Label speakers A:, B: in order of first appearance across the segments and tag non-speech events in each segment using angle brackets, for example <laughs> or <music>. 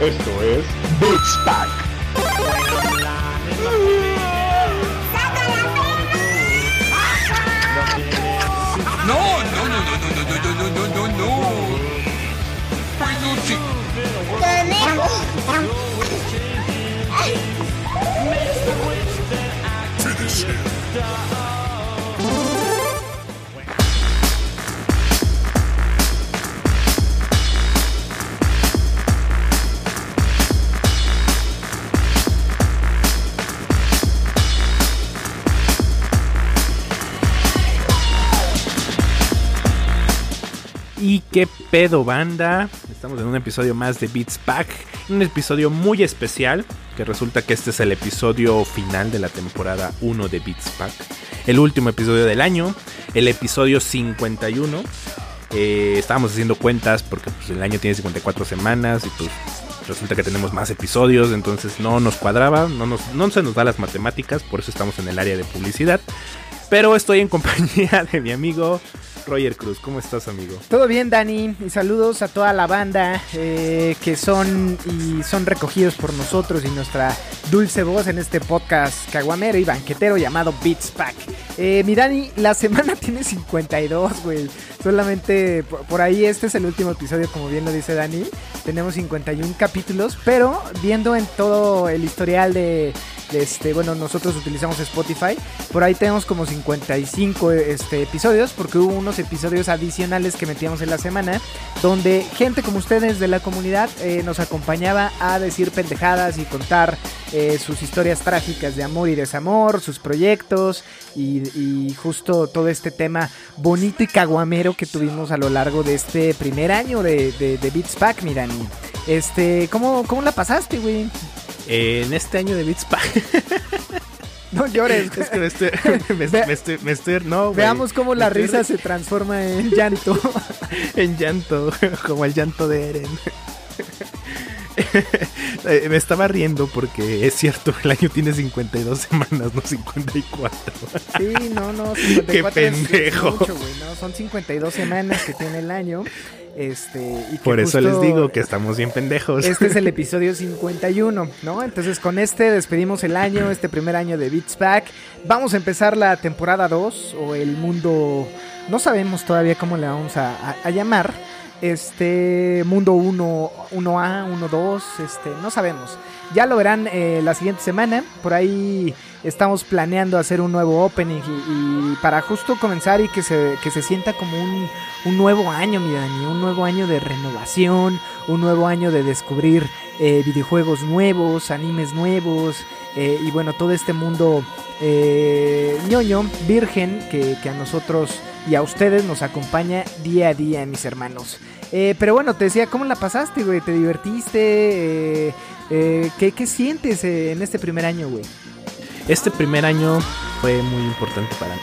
A: Esto es Beats Pack.
B: No, no, no, no, no, no, no, no, no, no, no.
C: Qué pedo, banda? Estamos en un episodio más de Beats Pack. Un episodio muy especial, que resulta que este es el episodio final de la temporada 1 de Beats Pack. El último episodio del año, el episodio 51. Eh, estábamos haciendo cuentas porque pues, el año tiene 54 semanas y pues resulta que tenemos más episodios, entonces no nos cuadraba, no, nos, no se nos da las matemáticas, por eso estamos en el área de publicidad. Pero estoy en <laughs> compañía de mi amigo Roger Cruz. ¿Cómo estás, amigo?
D: Todo bien, Dani, y saludos a toda la banda eh, que son y son recogidos por nosotros y nuestra dulce voz en este podcast caguamero y banquetero llamado Beats Pack. Eh, mi Dani, la semana <laughs> tiene 52, güey. Solamente por, por ahí este es el último episodio, como bien lo dice Dani. Tenemos 51 capítulos, pero viendo en todo el historial de este, bueno, nosotros utilizamos Spotify. Por ahí tenemos como 55 este, episodios, porque hubo episodios adicionales que metíamos en la semana, donde gente como ustedes de la comunidad eh, nos acompañaba a decir pendejadas y contar eh, sus historias trágicas de amor y desamor, sus proyectos y, justo todo este tema bonito y caguamero que tuvimos a lo largo de este primer año de, de, de Beats Pack, Mirani. Este, ¿cómo, ¿cómo la pasaste, güey?
C: En este año de Beats Pack. <laughs>
D: No llores.
C: es que me estoy, <laughs> me,
D: Ve-
C: me estoy, me estoy- no.
D: Veamos cómo la
C: estoy
D: risa se transforma en llanto. <laughs>
C: en llanto, <laughs> como el llanto de Eren. Eh, Me estaba riendo porque es cierto, el año tiene 52 semanas, no 54.
D: Sí, no, no, 54
C: Qué
D: es- es
C: pendejo.
D: mucho, güey, no, son 52 semanas que tiene el año. Este, y que
C: Por eso les digo que estamos bien pendejos.
D: Este es el <laughs> episodio 51, ¿no? Entonces con este despedimos el año, este primer año de Beats Pack. Vamos a empezar la temporada 2 o el mundo... No sabemos todavía cómo le vamos a, a- a llamar. Este mundo 1, 1A, 1-2, este, no sabemos. Ya lo verán eh, la siguiente semana. Por ahí estamos planeando hacer un nuevo opening y, para justo comenzar y que se, que se sienta como un, un nuevo año, mi Dani. Un nuevo año de renovación, un nuevo año de descubrir eh, videojuegos nuevos, animes nuevos eh, y bueno, todo este mundo eh, ñoño, virgen, que, que a nosotros y a ustedes nos acompaña día a día, mis hermanos. Eh, pero bueno, te decía, ¿cómo la pasaste, güey? ¿Te divertiste? Eh, eh, ¿qué, qué sientes eh, en este primer año, güey?
C: Este primer año fue muy importante para mí.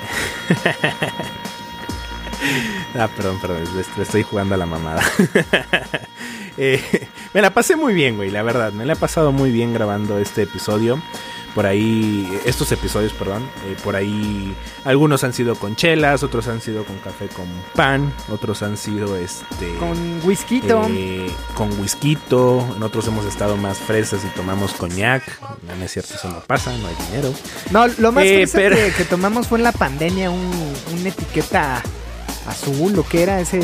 C: <laughs> ah, perdón, perdón, le estoy jugando a la mamada. <laughs> Eh, me la pasé muy bien, güey, la verdad. Me la he pasado muy bien grabando este episodio. Por ahí, estos episodios, perdón. eh, por ahí, algunos han sido con chelas, otros han sido con café con pan, otros han sido este.
D: Con whisky.
C: eh, con whisky, en otros hemos estado más fresas y tomamos coñac. No, no es cierto, eso no pasa, no hay dinero.
D: No, lo más
C: Eh, pero-
D: que, que tomamos fue en la pandemia un, una etiqueta azul, lo que era ese,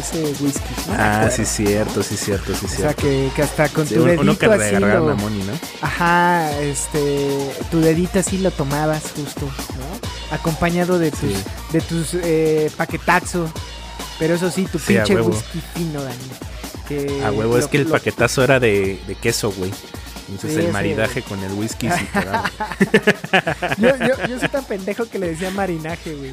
D: ese whisky. No
C: ah, sí, cierto, sí, cierto, sí,
D: O sea,
C: cierto.
D: que, que hasta con
C: Sí,
D: tu
C: uno,
D: dedito
C: uno
D: así lo-
C: a Moni, ¿no?
D: Ajá, este, tu dedito así lo tomabas justo, ¿no? Acompañado de tus,
C: Sí.
D: de tus eh, paquetaxo. Pero eso sí, tu
C: Sí,
D: pinche whisky fino, Dani. Que
C: A huevo, es que el
D: lo-
C: paquetazo era de, de queso, güey. Entonces
D: Sí,
C: el maridaje con el whisky sí. <laughs>
D: Yo, yo, yo soy tan pendejo que le decía marinaje, güey.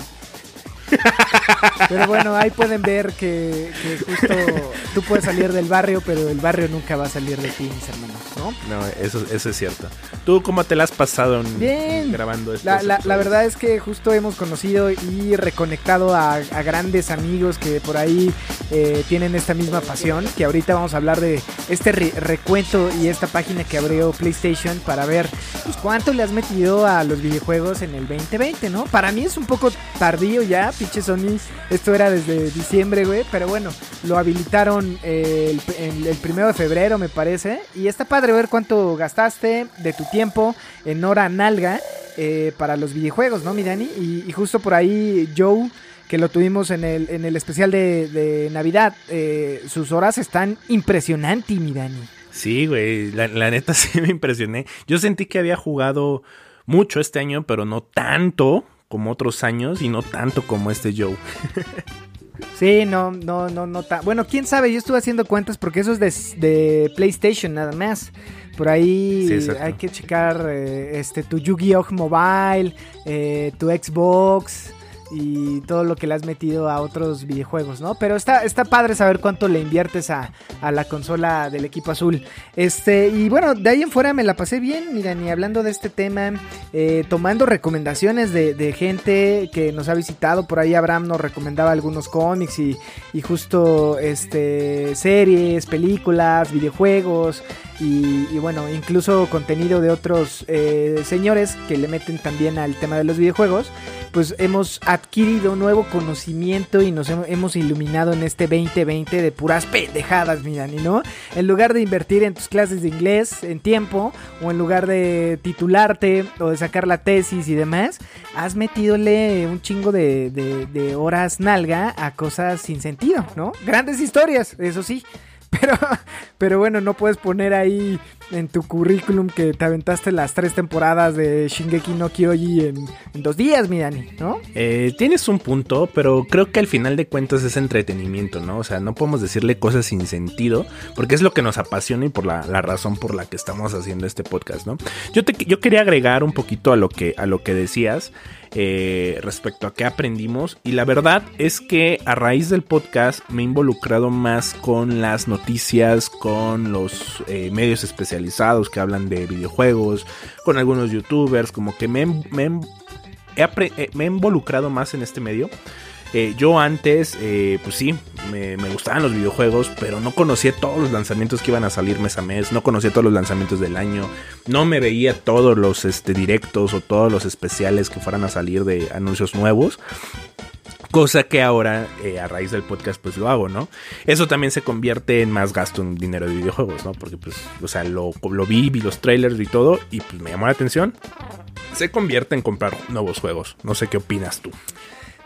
D: Pero bueno, ahí pueden ver que, que justo tú puedes salir del barrio, pero el barrio nunca va a salir de ti, mis hermanos, ¿no?
C: No, eso, eso es cierto. ¿Tú cómo te la has pasado en-
D: Bien.
C: grabando estos
D: La, la, la verdad es que justo hemos conocido y reconectado a, a grandes amigos que por ahí eh, tienen esta misma pasión. Que ahorita vamos a hablar de este re- recuento y esta página que abrió PlayStation para ver pues cuánto le has metido a los videojuegos en el 2020, ¿no? Para mí es un poco tardío ya, pinche Sony. Esto era desde diciembre, güey. Pero bueno, lo habilitaron eh, el, primero de febrero, me parece. Y está padre ver cuánto gastaste de tu tiempo en hora nalga eh, para los videojuegos, ¿no, mi Dani? Y, justo por ahí Joe que lo tuvimos en el, en el especial de, Navidad, eh, sus horas están impresionantes, mi Dani.
C: Sí, güey, la, neta <laughs> sí me impresioné. Yo sentí que había jugado mucho este año, pero no tanto como otros años y no tanto como este Joe.
D: Sí, no, no, no, no. Bueno, quién sabe, yo estuve haciendo cuentas porque eso es de, PlayStation nada más. Por ahí hay que checar eh, este tu Yu-Gi-Oh! Mobile, eh, tu Xbox, y todo lo que le has metido a otros videojuegos, ¿no? Pero está, está padre saber cuánto le inviertes a, la consola del equipo azul. Este, y bueno, de ahí en fuera me la pasé bien, mira, ni hablando de este tema, eh, tomando recomendaciones de, gente que nos ha visitado. Por ahí Abraham nos recomendaba algunos cómics y, y justo este, series, películas, videojuegos. Y, bueno, incluso contenido de otros eh, señores que le meten también al tema de los videojuegos, pues hemos adquirido nuevo conocimiento y nos hemos iluminado en este 2020 de puras pendejadas, mi Dani, ¿no? En lugar de invertir en tus clases de inglés en tiempo, o en lugar de titularte o de sacar la tesis y demás, has metidole un chingo de, de horas nalga a cosas sin sentido, ¿no? Grandes historias, eso sí. <laughs> Pero, pero bueno, no puedes poner ahí en tu currículum que te aventaste las tres temporadas de Shingeki no Kyoji en, dos días, mi Dani, ¿no?
C: Eh, tienes un punto, pero creo que al final de cuentas es entretenimiento, ¿no? O sea, no podemos decirle cosas sin sentido, porque es lo que nos apasiona y por la, razón por la que estamos haciendo este podcast, ¿no? Yo, te, yo quería agregar un poquito a lo que, a lo que decías. Eh, respecto a qué aprendimos. Y la verdad es que a raíz del podcast me he involucrado más con las noticias, con los eh, medios especializados que hablan de videojuegos, con algunos youtubers, como que me, me, eh, me he involucrado más en este medio. Eh, yo antes, pues sí, me, gustaban los videojuegos, pero no conocía todos los lanzamientos que iban a salir mes a mes, no conocía todos los lanzamientos del año, no me veía todos los este, directos o todos los especiales que fueran a salir de anuncios nuevos. Cosa que ahora, eh, a raíz del podcast, pues lo hago, ¿no? Eso también se convierte en más gasto en dinero de videojuegos, ¿no? Porque, pues, o sea, lo, lo vi, vi los trailers y todo, y pues me llamó la atención. Se convierte en comprar nuevos juegos. No sé qué opinas tú.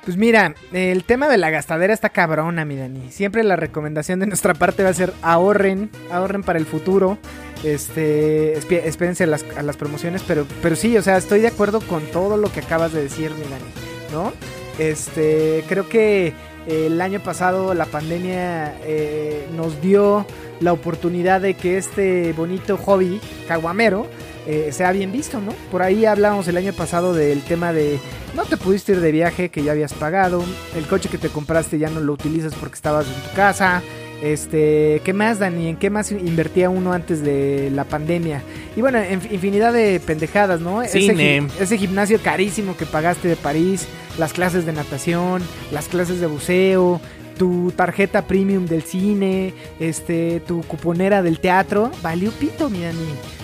D: Pues mira, el tema de la gastadera está cabrona, mi Dani. Siempre la recomendación de nuestra parte va a ser ahorren, ahorren para el futuro. Este, espérense a las, las promociones, pero, pero sí, o sea, estoy de acuerdo con todo lo que acabas de decir, mi Dani, ¿no? Este, creo que el año pasado la pandemia eh, nos dio la oportunidad de que este bonito hobby caguamero eh, sea bien visto, ¿no? Por ahí hablábamos el año pasado del tema de no te pudiste ir de viaje que ya habías pagado, el coche que te compraste ya no lo utilizas porque estabas en tu casa, este, ¿qué más, Dani? ¿En qué más invertía uno antes de la pandemia? Y bueno, infinidad de pendejadas, ¿no?
C: Cine.
D: Ese, ese, gimnasio carísimo que pagaste de París, las clases de natación, las clases de buceo, tu tarjeta premium del cine, este, tu cuponera del teatro, valió pito, mi Dani.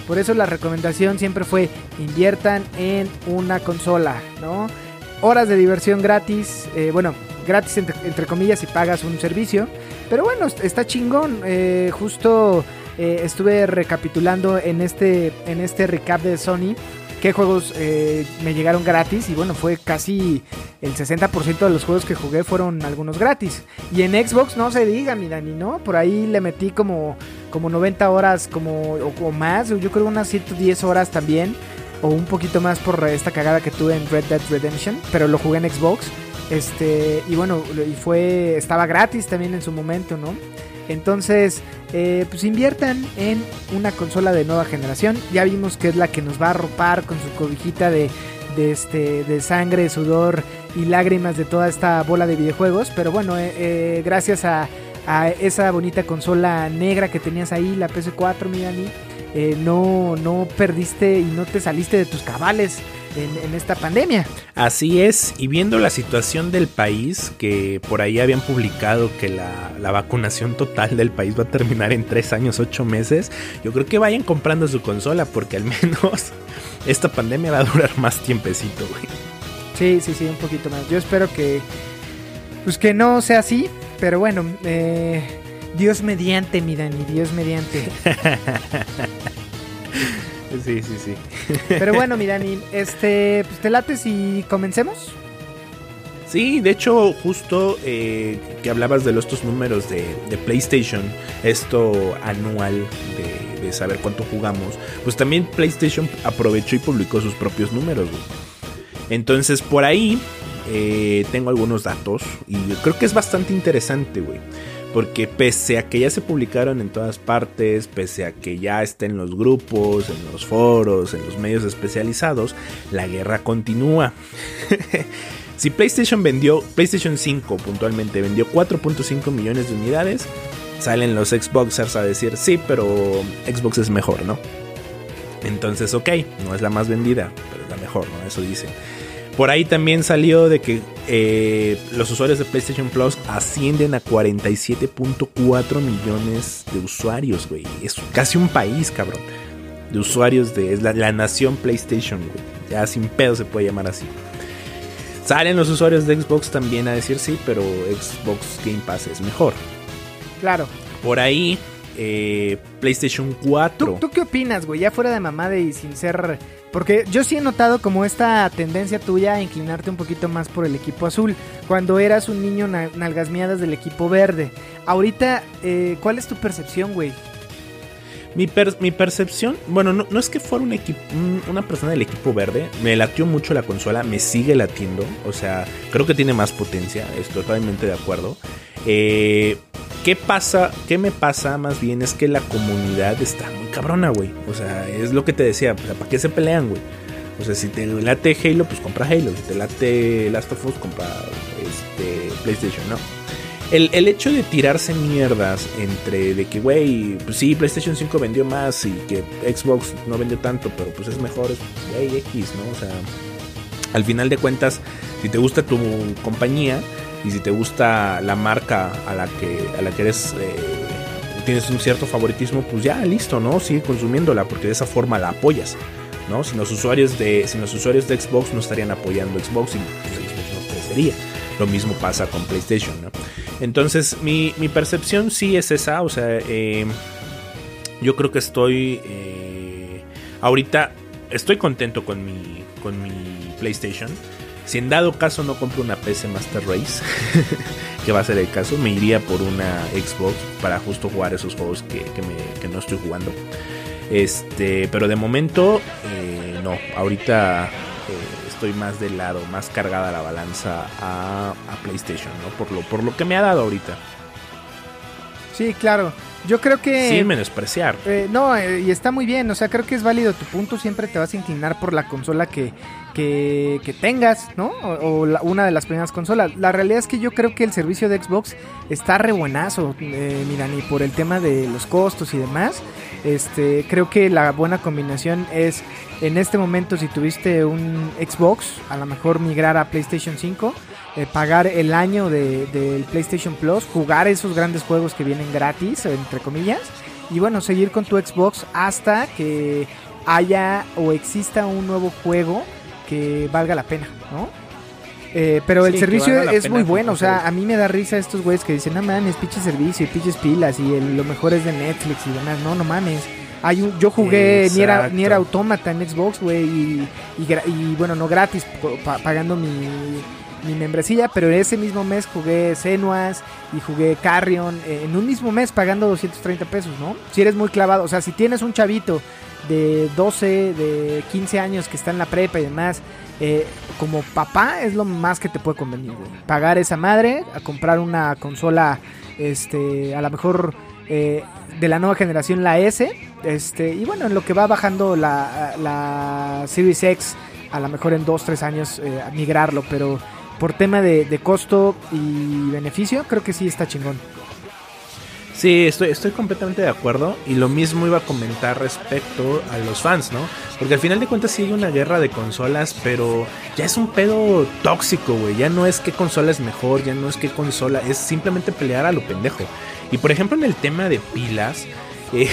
D: Por eso la recomendación siempre fue inviertan en una consola, ¿no? Horas de diversión gratis, eh, bueno, gratis entre, comillas si pagas un servicio. Pero bueno, está chingón. Eh, justo eh, estuve recapitulando en este, en este recap de Sony qué juegos me llegaron gratis y bueno, fue casi el 60% de los juegos que jugué fueron algunos gratis. Y en Xbox no se diga, mi Dani, ¿no? Por ahí le metí como, como 90 horas como, o, más, yo creo unas 110 horas también, o un poquito más por esta cagada que tuve en Red Dead Redemption, pero lo jugué en Xbox. Este, y bueno, y fue, estaba gratis también en su momento, ¿no? Entonces, eh, pues inviertan en una consola de nueva generación. Ya vimos que es la que nos va a arropar con su cobijita de, este, de sangre, sudor y lágrimas de toda esta bola de videojuegos. Pero bueno, eh, eh, gracias a, esa bonita consola negra que tenías ahí, la PS4, mi no, no perdiste y no te saliste de tus cabales en, esta pandemia.
C: Así es, y viendo la situación del país, que por ahí habían publicado que la, la, vacunación total del país va a terminar en tres años, ocho meses, yo creo que vayan comprando su consola, porque al menos <laughs> esta pandemia va a durar más tiempecito, güey.
D: Sí, sí, sí, un poquito más. Yo espero que, pues que no sea así, pero bueno, eh, Dios mediante, mi Dani, Dios mediante. <laughs>
C: Sí, sí, sí.
D: Pero bueno, mi <laughs> Dani, este, pues te late si comencemos.
C: Sí, de hecho, justo eh, que hablabas de los, estos números de, de PlayStation, esto anual de, de saber cuánto jugamos, pues también PlayStation aprovechó y publicó sus propios números. güey. Entonces, por ahí eh, tengo algunos datos y creo que es bastante interesante, güey. Porque pese a que ya se publicaron en todas partes, pese a que ya está en los grupos, en los foros, en los medios especializados, la guerra continúa. <laughs> si PlayStation vendió, PlayStation 5 puntualmente vendió 4.5 millones de unidades, salen los Xboxers a decir, sí, pero Xbox es mejor, ¿no? Entonces, ok, no es la más vendida, pero es la mejor, ¿no? Eso dicen. Por ahí también salió de que eh, los usuarios de PlayStation Plus ascienden a 47.4 millones de usuarios, güey. Es casi un país, cabrón. De usuarios de es la, la nación PlayStation, güey. Ya sin pedo se puede llamar así. Salen los usuarios de Xbox también a decir sí, pero Xbox Game Pass es mejor.
D: Claro.
C: Por ahí, eh, PlayStation 4.
D: ¿Tú, ¿Tú qué opinas, güey? Ya fuera de mamada y sin ser... Porque yo sí he notado como esta tendencia tuya a inclinarte un poquito más por el equipo azul. Cuando eras un niño na- nalgasmeadas del equipo verde. Ahorita, eh, ¿cuál es tu percepción, güey?
C: Mi, per- mi percepción, bueno, no, no es que fuera un una persona del equipo verde, me latió mucho la consola, me sigue latiendo, o sea, creo que tiene más potencia, estoy totalmente de acuerdo. Eh, ¿Qué pasa? ¿Qué me pasa más bien? Es que la comunidad está muy cabrona, güey. O sea, es lo que te decía, o ¿para qué se pelean, güey? O sea, si te late Halo, pues compra Halo. Si te late Last of Us, compra este, PlayStation, ¿no? El, el hecho de tirarse mierdas entre de que, güey, pues sí, PlayStation 5 vendió más y que Xbox no vendió tanto, pero pues es mejor, es, güey, X, ¿no? O sea, al final de cuentas, si te gusta tu compañía y si te gusta la marca a la que, a la que eres, eh, tienes un cierto favoritismo, pues ya, listo, ¿no? Sigue consumiéndola porque de esa forma la apoyas, ¿no? Si los usuarios de, si los usuarios de Xbox no estarían apoyando Xbox, y pues, Xbox no crecería. Lo mismo pasa con PlayStation, ¿no? Entonces, mi, mi percepción sí es esa, o sea, eh, yo creo que estoy, eh, ahorita estoy contento con mi, con mi PlayStation. Si en dado caso no compro una PC Master Race, <laughs> que va a ser el caso, me iría por una Xbox para justo jugar esos juegos que, que no estoy jugando. Este, pero de momento, eh, no. Ahorita eh, estoy más del lado, más cargada la balanza a, a PlayStation, ¿no? Por lo, por lo que me ha dado ahorita.
D: Sí, claro. Yo creo que...
C: Sin menospreciar.
D: Eh, no, eh, y está muy bien, o sea, creo que es válido tu punto, siempre te vas a inclinar por la consola que, que, que tengas, ¿no? O, o la- una de las primeras consolas. La realidad es que yo creo que el servicio de Xbox está re buenazo, eh, mira, ni por el tema de los costos y demás. Este, creo que la buena combinación es, en este momento, si tuviste un Xbox, a lo mejor migrar a PlayStation 5, eh, pagar el año de- del PlayStation Plus, jugar esos grandes juegos que vienen gratis, entre comillas, y bueno, seguir con tu Xbox hasta que haya o exista un nuevo juego que valga la pena, ¿no? Eh, pero el
C: Sí,
D: servicio es muy bueno, o sea, a mí me da risa estos güeyes que dicen, no mames, pinche servicio, pinches pilas y el- lo mejor es de Netflix y demás, no, no mames. Hay un, yo jugué Nier,
C: Exacto.
D: Nier Automata en Xbox, güey, y, y, y, bueno, no gratis, pa- pagando mi, mi membresía, pero ese mismo mes jugué Senuas y jugué Carrion eh, en un mismo mes pagando 230 pesos, ¿no? Si eres muy clavado, o sea, si tienes un chavito de 12, de 15 años que está en la prepa y demás, eh, como papá es lo más que te puede convenir. Pagar esa madre, a comprar una consola, este, a lo mejor eh, de la nueva generación, la S, este, y bueno, en lo que va bajando la, la Series X, a lo mejor en 2, 3 años eh, migrarlo, pero por tema de, de costo y beneficio, creo que sí está chingón.
C: Sí, estoy, estoy completamente de acuerdo. Y lo mismo iba a comentar respecto a los fans, ¿no? Porque al final de cuentas sí hay una guerra de consolas, pero ya es un pedo tóxico, güey. Ya no es qué consola es mejor, ya no es qué consola, es simplemente pelear a lo pendejo. Y por ejemplo, en el tema de pilas, <laughs> eh,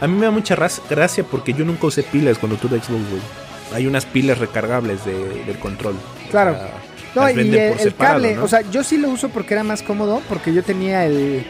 C: a mí me da mucha gracia porque yo nunca usé pilas cuando tuve Xbox, güey. hay unas pilas recargables de- del control. O
D: Claro.
C: sea,
D: No, y el
C: separado,
D: cable,
C: ¿no?
D: o sea, yo sí lo uso porque era más cómodo, porque yo tenía el,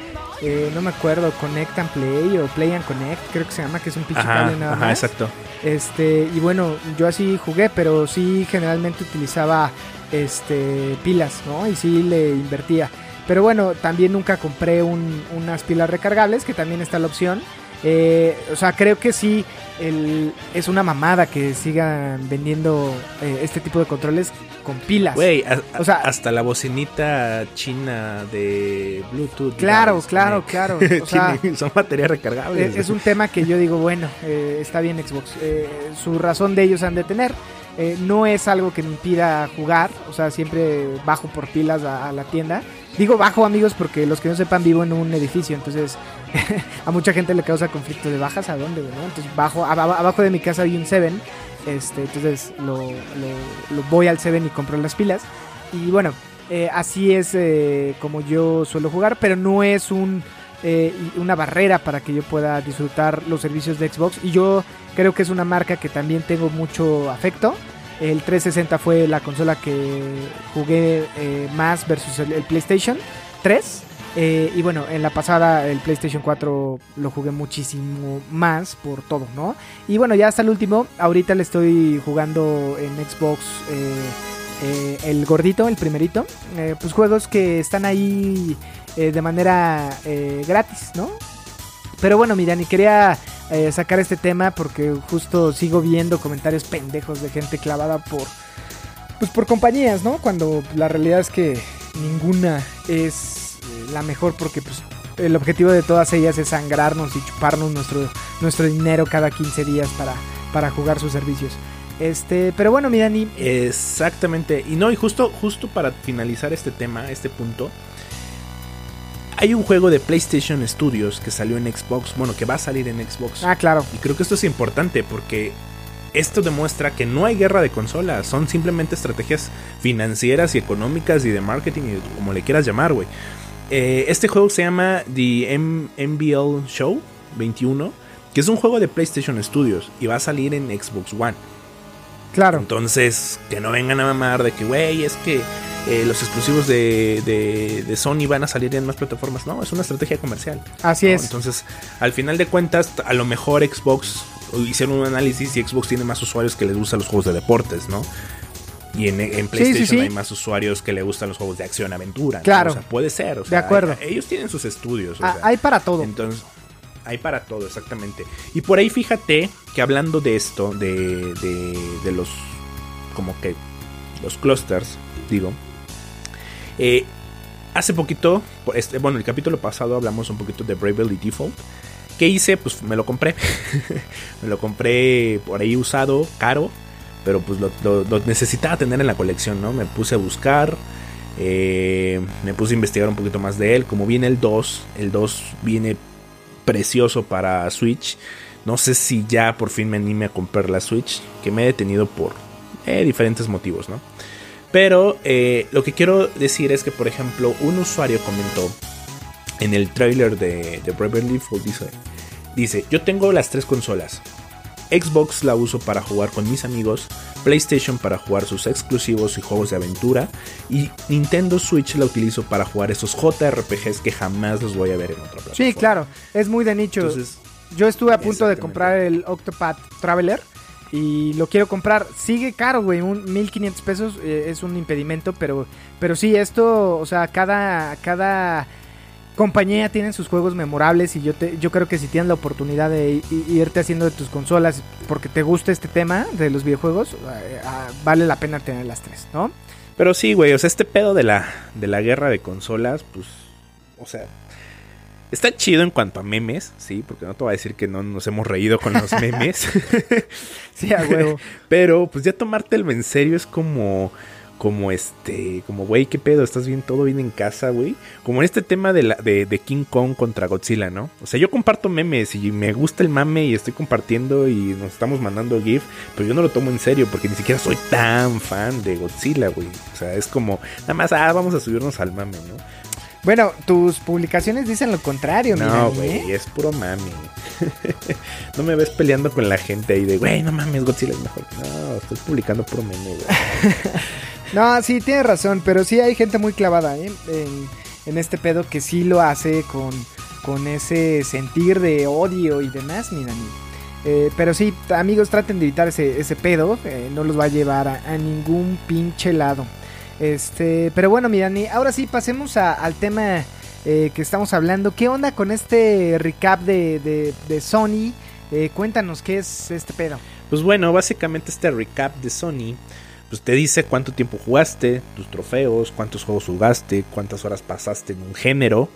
D: eh, no me acuerdo, Connect and Play o Play and Connect, creo que se llama, que es un pinche
C: ajá,
D: cable nada
C: ajá,
D: más.
C: exacto.
D: Este, y bueno, yo así jugué, pero sí generalmente utilizaba este pilas, ¿no? Y sí le invertía. Pero bueno, también nunca compré un- unas pilas recargables, que también está la opción. Eh, o sea, creo que sí el- es una mamada que sigan vendiendo eh, este tipo de controles con pilas.
C: Güey,
D: O sea-
C: hasta la bocinita china de Bluetooth.
D: Claro, claro,
C: tiene-
D: claro. <laughs> O sea,
C: tiene- son baterías recargables.
D: Es, es un tema que yo digo, bueno, eh, está bien Xbox. Eh, su razón de ellos han de tener. Eh, no es algo que me impida jugar. O sea, siempre bajo por pilas a, a la tienda. Digo bajo amigos porque los que no sepan vivo en un edificio. Entonces <laughs> a mucha gente le causa conflicto de bajas a dónde, ¿no? Entonces bajo, ab- ab- abajo de mi casa hay un Seven. Este, entonces lo, voy al Seven y compro las pilas. Y bueno, eh, así es eh, como yo suelo jugar. Pero no es un eh, una barrera para que yo pueda disfrutar los servicios de Xbox. Y yo creo que es una marca que también tengo mucho afecto. El 360 fue la consola que jugué eh, más versus el, PlayStation 3. Eh, y bueno, en la pasada el PlayStation 4 lo jugué muchísimo más por todo, ¿no? Y bueno, ya hasta el último, ahorita le estoy jugando en Xbox eh, el gordito, el primerito. Pues juegos que están ahí de manera gratis, ¿no? Pero bueno, mi Dani, quería eh, sacar este tema porque justo sigo viendo comentarios pendejos de gente clavada por pues por compañías, ¿no? Cuando la realidad es que ninguna es eh, la mejor porque pues el objetivo de todas ellas es sangrarnos y chuparnos nuestro nuestro dinero cada 15 días para para jugar sus servicios. Este, pero bueno, mi Dani,
C: Exactamente. Y no, y justo, justo para finalizar este tema, este punto. Hay un juego de PlayStation Studios que salió en Xbox. Bueno, que va a salir en Xbox.
D: ah, claro.
C: Y creo que esto es importante porque esto demuestra que no hay guerra de consolas, son simplemente estrategias financieras y económicas y de marketing, y como le quieras llamar, güey. Eh, este juego se llama The M- MBL Show 21, que es un juego de PlayStation Studios y va a salir en Xbox One.
D: Claro.
C: Entonces, que no vengan a mamar de que, güey, es que eh, los exclusivos de, de- de Sony van a salir en más plataformas. No, es una estrategia comercial.
D: Así
C: ¿no?
D: es.
C: Entonces, al final de cuentas, a lo mejor Xbox hicieron un análisis y Xbox tiene más usuarios que les gustan los juegos de deportes, ¿no? Y en, en PlayStation
D: sí.
C: hay más usuarios que le gustan los juegos de acción-aventura. ¿no?
D: Claro.
C: O sea, puede ser. o
D: De
C: sea,
D: acuerdo.
C: hay- ellos tienen sus estudios. o
D: Ah,
C: sea,
D: hay para todo.
C: entonces, hay para todo, exactamente. Y por ahí fíjate que hablando de esto, de, de, de los, como que, los clusters, digo, eh, hace poquito, este- bueno, el capítulo pasado hablamos un poquito de Bravely Default. ¿Qué hice? Pues me lo compré. <laughs> me lo compré por ahí usado, caro, pero pues lo necesitaba tener en la colección, ¿no? Me puse a buscar, eh, me puse a investigar un poquito más de él. Como viene el 2, el 2 viene precioso para Switch. No sé si ya por fin me anime a comprar la Switch, que me he detenido por eh, diferentes motivos, ¿no? Pero eh, lo que quiero decir es que, por ejemplo, un usuario comentó en el trailer de, de Default, dice, dice, yo tengo las tres consolas. Xbox la uso para jugar con mis amigos, PlayStation para jugar sus exclusivos y juegos de aventura, y Nintendo Switch la utilizo para jugar esos JRPGs que jamás los voy a ver en otra plataforma.
D: Sí, claro. Es muy de nicho.
C: Entonces,
D: Yo estuve a punto de comprar el Octopath Traveler y lo quiero comprar. Sigue caro, güey, un 1500 pesos eh, es un impedimento, pero pero sí, esto, o sea, cada cada compañía tiene sus juegos memorables y yo te yo creo que si tienes la oportunidad de irte haciendo de tus consolas porque te gusta este tema de los videojuegos, eh, ah, vale la pena tener las tres, ¿no?
C: Pero sí, güey, o sea, este pedo de la, de la guerra de consolas, pues, o sea, está chido en cuanto a memes, sí, porque no te voy a decir que no nos hemos reído con los memes, <laughs>
D: Sí, a huevo. <laughs>
C: pero pues ya tomártelo en serio es como, como este, como, güey, qué pedo, estás bien, todo bien en casa, güey, como en este tema de, la, de, de King Kong contra Godzilla, ¿no? O sea, yo comparto memes y me gusta el mame y estoy compartiendo y nos estamos mandando GIF, pero yo no lo tomo en serio porque ni siquiera soy tan fan de Godzilla, güey. O sea, es como, nada más, ah, vamos a subirnos al mame, ¿no?
D: Bueno, tus publicaciones dicen lo contrario,
C: No,
D: Mirani,
C: güey,
D: ¿eh?
C: es puro mami. <laughs> no me ves peleando con la gente ahí de, güey, no mames, Godzilla es mejor. No, estoy publicando puro meme, güey. <laughs>
D: No, sí, tienes razón, pero sí hay gente muy clavada ¿eh? en, este pedo que sí lo hace con, con ese sentir de odio y demás, Mirani. Eh, pero sí, amigos, traten de evitar ese, ese pedo, eh, no los va a llevar a, ningún pinche lado. Este, pero bueno, Mirani, ahora sí pasemos a- al tema eh, que estamos hablando. ¿Qué onda con este recap de, de, de Sony? Eh, cuéntanos qué es este pedo.
C: Pues bueno, básicamente este recap de Sony, pues te dice cuánto tiempo jugaste, tus trofeos, cuántos juegos jugaste, cuántas horas pasaste en un género.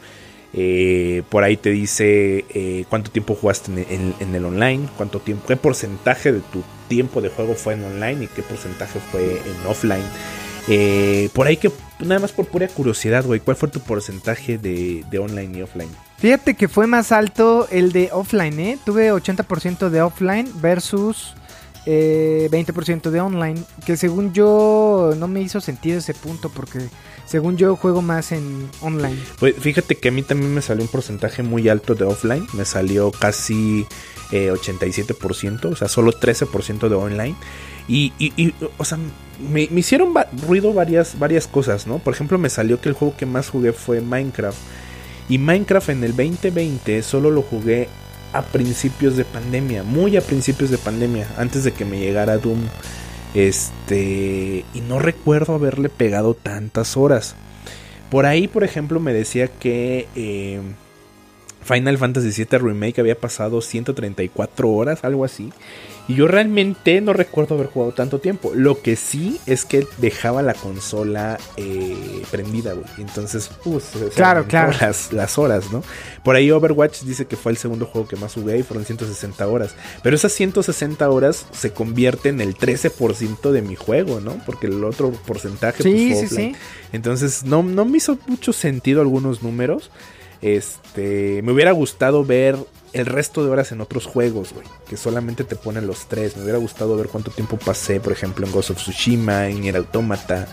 C: Eh, por ahí te dice eh, cuánto tiempo jugaste en, el online, cuánto tiempo, qué porcentaje de tu tiempo de juego fue en online y qué porcentaje fue en offline. Eh, por ahí que, nada más por pura curiosidad, güey, ¿cuál fue tu porcentaje de, de online y offline?
D: Fíjate que fue más alto el de offline, ¿eh? Tuve 80% de offline versus eh, 20% de online. Que según yo no me hizo sentido ese punto porque según yo juego más en online.
C: Pues fíjate que a mí también me salió un porcentaje muy alto de offline. Me salió casi eh, 87%, o sea, solo 13% de online. Y, o sea, me, me hicieron ruido varias, varias cosas, ¿no? Por ejemplo, me salió que el juego que más jugué fue Minecraft. Y Minecraft en el 2020 solo lo jugué a principios de pandemia, muy a principios de pandemia, antes de que me llegara Doom. Este, y no recuerdo haberle pegado tantas horas. Por ahí, por ejemplo, me decía que eh, Final Fantasy VII Remake había pasado 134 horas, algo así. Y yo realmente no recuerdo haber jugado tanto tiempo. Lo que sí es que dejaba la consola eh, prendida, güey. Entonces, pues,
D: Claro, claro.
C: Las, las horas, ¿no? Por ahí Overwatch dice que fue el segundo juego que más jugué y fueron 160 horas. Pero esas 160 horas se convierten en el 13% de mi juego, ¿no? Porque el otro porcentaje
D: Sí,
C: pues,
D: sí,
C: fue offline.
D: sí.
C: Entonces no, no me hizo mucho sentido algunos números. Este, me hubiera gustado ver el resto de horas en otros juegos, güey, que solamente te ponen los tres. Me hubiera gustado ver cuánto tiempo pasé, por ejemplo, en Ghost of Tsushima, en Nier Automata,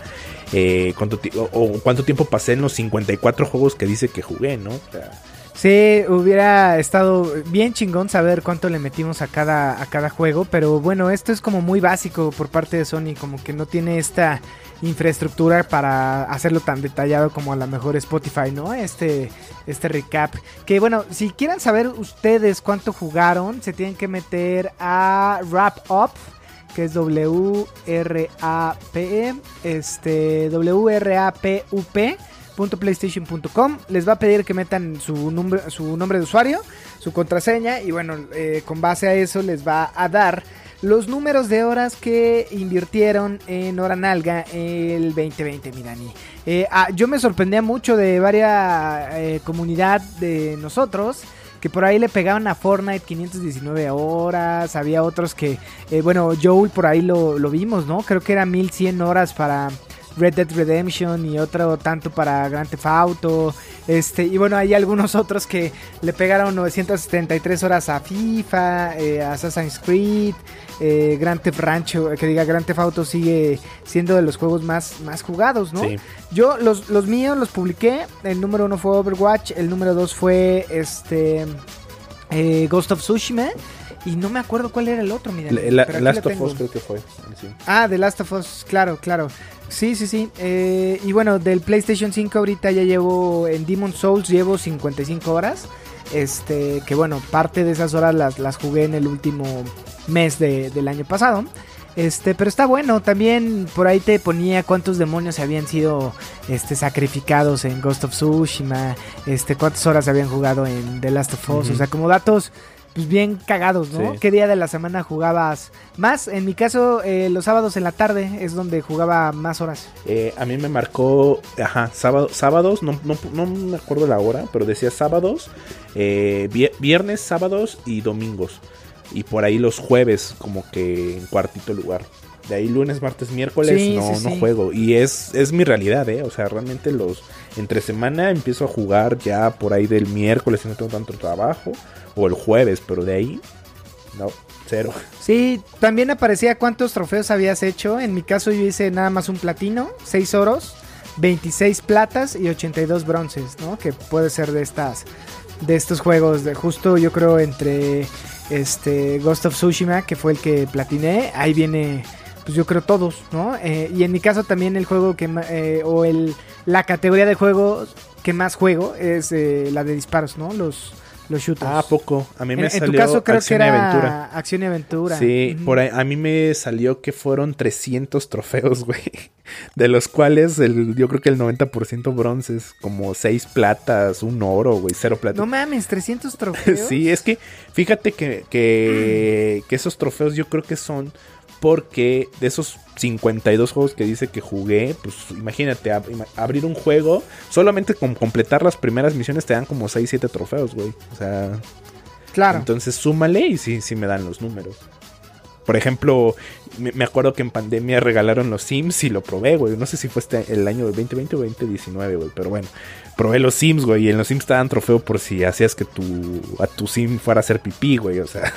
C: eh, cuánto o cuánto tiempo pasé en los 54 juegos que dice que jugué, ¿no? O sea,
D: Sí, hubiera estado bien chingón saber cuánto le metimos a cada, a cada juego, pero bueno, esto es como muy básico por parte de Sony, como que no tiene esta infraestructura para hacerlo tan detallado como a lo mejor Spotify, ¿no? Este, este recap. Que bueno, si quieren saber ustedes cuánto jugaron, se tienen que meter a Wrap Up que es W-R-A-P-E, este, W-R-A-P-U-P, .playstation.com les va a pedir que metan su nombre, su nombre de usuario, su contraseña y bueno, eh, con base a eso les va a dar los números de horas que invirtieron en Hora Nalga el 2020, Mirani. Eh, ah, yo me sorprendía mucho de varias eh, comunidad de nosotros que por ahí le pegaban a Fortnite 519 horas, había otros que, eh, bueno, Joel por ahí lo, lo vimos, ¿no? Creo que era 1100 horas para Red Dead Redemption y otro tanto para Grand Theft Auto. Este, y bueno, hay algunos <laughs> otros que le pegaron 973 horas a FIFA, eh, a Assassin's Creed, eh, Grand Theft Rancho, eh, que diga Grand Theft Auto sigue siendo de los juegos más, más jugados, ¿no?
C: sí.
D: Yo, los, los míos los publiqué. El número uno fue Overwatch. El número dos fue este. eh, Ghost of Tsushima. Y no me acuerdo cuál era el otro, mira.
C: La- Last of. Us creo que fue. sí.
D: Ah, The Last of Us, claro, claro. Sí, sí, sí. Eh, y bueno, del PlayStation 5 ahorita ya llevo en Demon Souls llevo 55 horas. Este, que bueno, parte de esas horas las, las jugué en el último mes de- del año pasado. Este, pero está bueno, también por ahí te ponía cuántos demonios habían sido este, sacrificados en Ghost of Tsushima, este, cuántas horas habían jugado en The Last of Us, o sea, como datos pues bien cagados, ¿no?
C: Sí.
D: ¿Qué día de la semana jugabas más? En mi caso, eh, los sábados en la tarde es donde jugaba más horas.
C: Eh, a mí me marcó, ajá, sábado, sábados, no, no, no me acuerdo la hora, pero decía sábados, eh, vie- viernes, sábados y domingos. Y por ahí los jueves, como que en cuartito lugar. De ahí lunes, martes, miércoles,
D: Sí,
C: no,
D: sí,
C: no
D: sí.
C: juego. Y es, es mi realidad, ¿eh? O sea, realmente los... Entre semana empiezo a jugar ya por ahí del miércoles si no tengo tanto trabajo. O el jueves, pero de ahí... No, cero.
D: Sí, también aparecía cuántos trofeos habías hecho. En mi caso yo hice nada más un platino, seis oros, 26 platas y 82 bronces, ¿no? Que puede ser de estas de estos juegos de justo yo creo entre este Ghost of Tsushima que fue el que platiné, ahí viene pues yo creo todos, ¿no? Eh, y en mi caso también el juego que eh, o el la categoría de juegos que más juego es eh, la de disparos, ¿no? Los los shooters.
C: Ah, poco. A mí me
D: en,
C: salió
D: en tu caso creo
C: Acción
D: que
C: y
D: era
C: Aventura.
D: acción y aventura.
C: Sí,
D: Ujú.
C: por ahí, a mí me salió que fueron 300 trofeos, <laughs> güey. De los cuales el, yo creo que el 90% bronces, como 6 platas, un oro, güey, cero plata.
D: No mames, 300 <laughs> trofeos.
C: Sí, es que fíjate que, que, <clears throat> que esos trofeos yo creo que son porque de esos 52 juegos que dice que jugué, pues imagínate, ab- ima- abrir un juego, solamente con completar las primeras misiones te dan como 6, 7 trofeos, güey. O sea,
D: Claro.
C: entonces súmale y sí, sí me dan los números. Por ejemplo, me, acuerdo que en pandemia regalaron los Sims y lo probé, güey. No sé si fue este, el año 2020 o 2019, güey. Pero bueno, probé los Sims, güey. Y en los Sims te dan trofeo por si hacías que tu, a tu Sim fuera a hacer pipí, güey. O sea,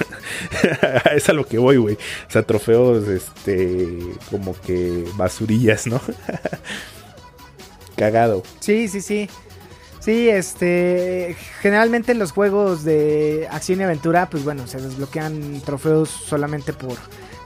C: <laughs> es a lo que voy, güey. O sea, trofeos, este, como que basurillas, ¿no? <laughs> Cagado.
D: Sí, sí, sí. Sí, este. Generalmente en los juegos de acción y aventura, pues bueno, se desbloquean trofeos solamente por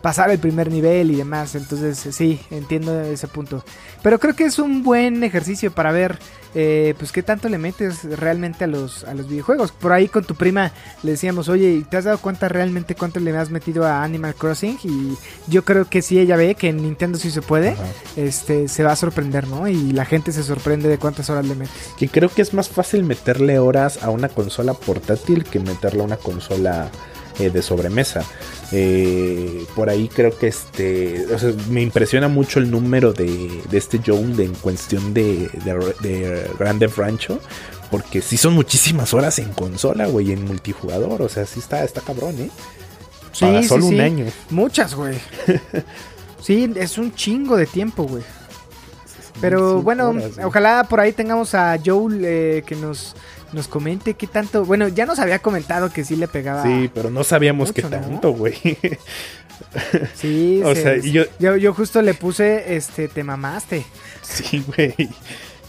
D: pasar el primer nivel y demás. Entonces, sí, entiendo ese punto. Pero creo que es un buen ejercicio para ver, eh, pues, qué tanto le metes realmente a los, a los videojuegos. Por ahí con tu prima le decíamos, oye, ¿te has dado cuenta realmente cuánto le has metido a Animal Crossing? Y yo creo que si ella ve que en Nintendo sí se puede,
C: Ajá.
D: este, se va a sorprender, ¿no? Y la gente se sorprende de cuántas horas le metes.
C: Que creo que es más fácil meterle horas a una consola portátil que meterle a una consola eh, de sobremesa. Eh, por ahí creo que este. o sea, me impresiona mucho el número de, de este de, en cuestión de, de, de Grand Theft Rancho. Porque sí son muchísimas horas en consola, güey, en multijugador. O sea, sí está, está cabrón, ¿eh?
D: Sí,
C: Para
D: sí,
C: solo
D: sí.
C: un año.
D: Muchas, güey. <laughs> sí, es un chingo de tiempo, güey. Pero bueno,
C: horas,
D: ojalá por ahí tengamos a Joel eh, que nos, nos comente qué tanto. Bueno, ya nos había comentado que sí le pegaba.
C: Sí, pero no sabíamos
D: Mucho,
C: qué
D: ¿no?
C: tanto, güey. <laughs>
D: Sí,
C: O
D: se-
C: sea, yo-
D: yo, yo justo le puse, este, te mamaste.
C: sí, güey.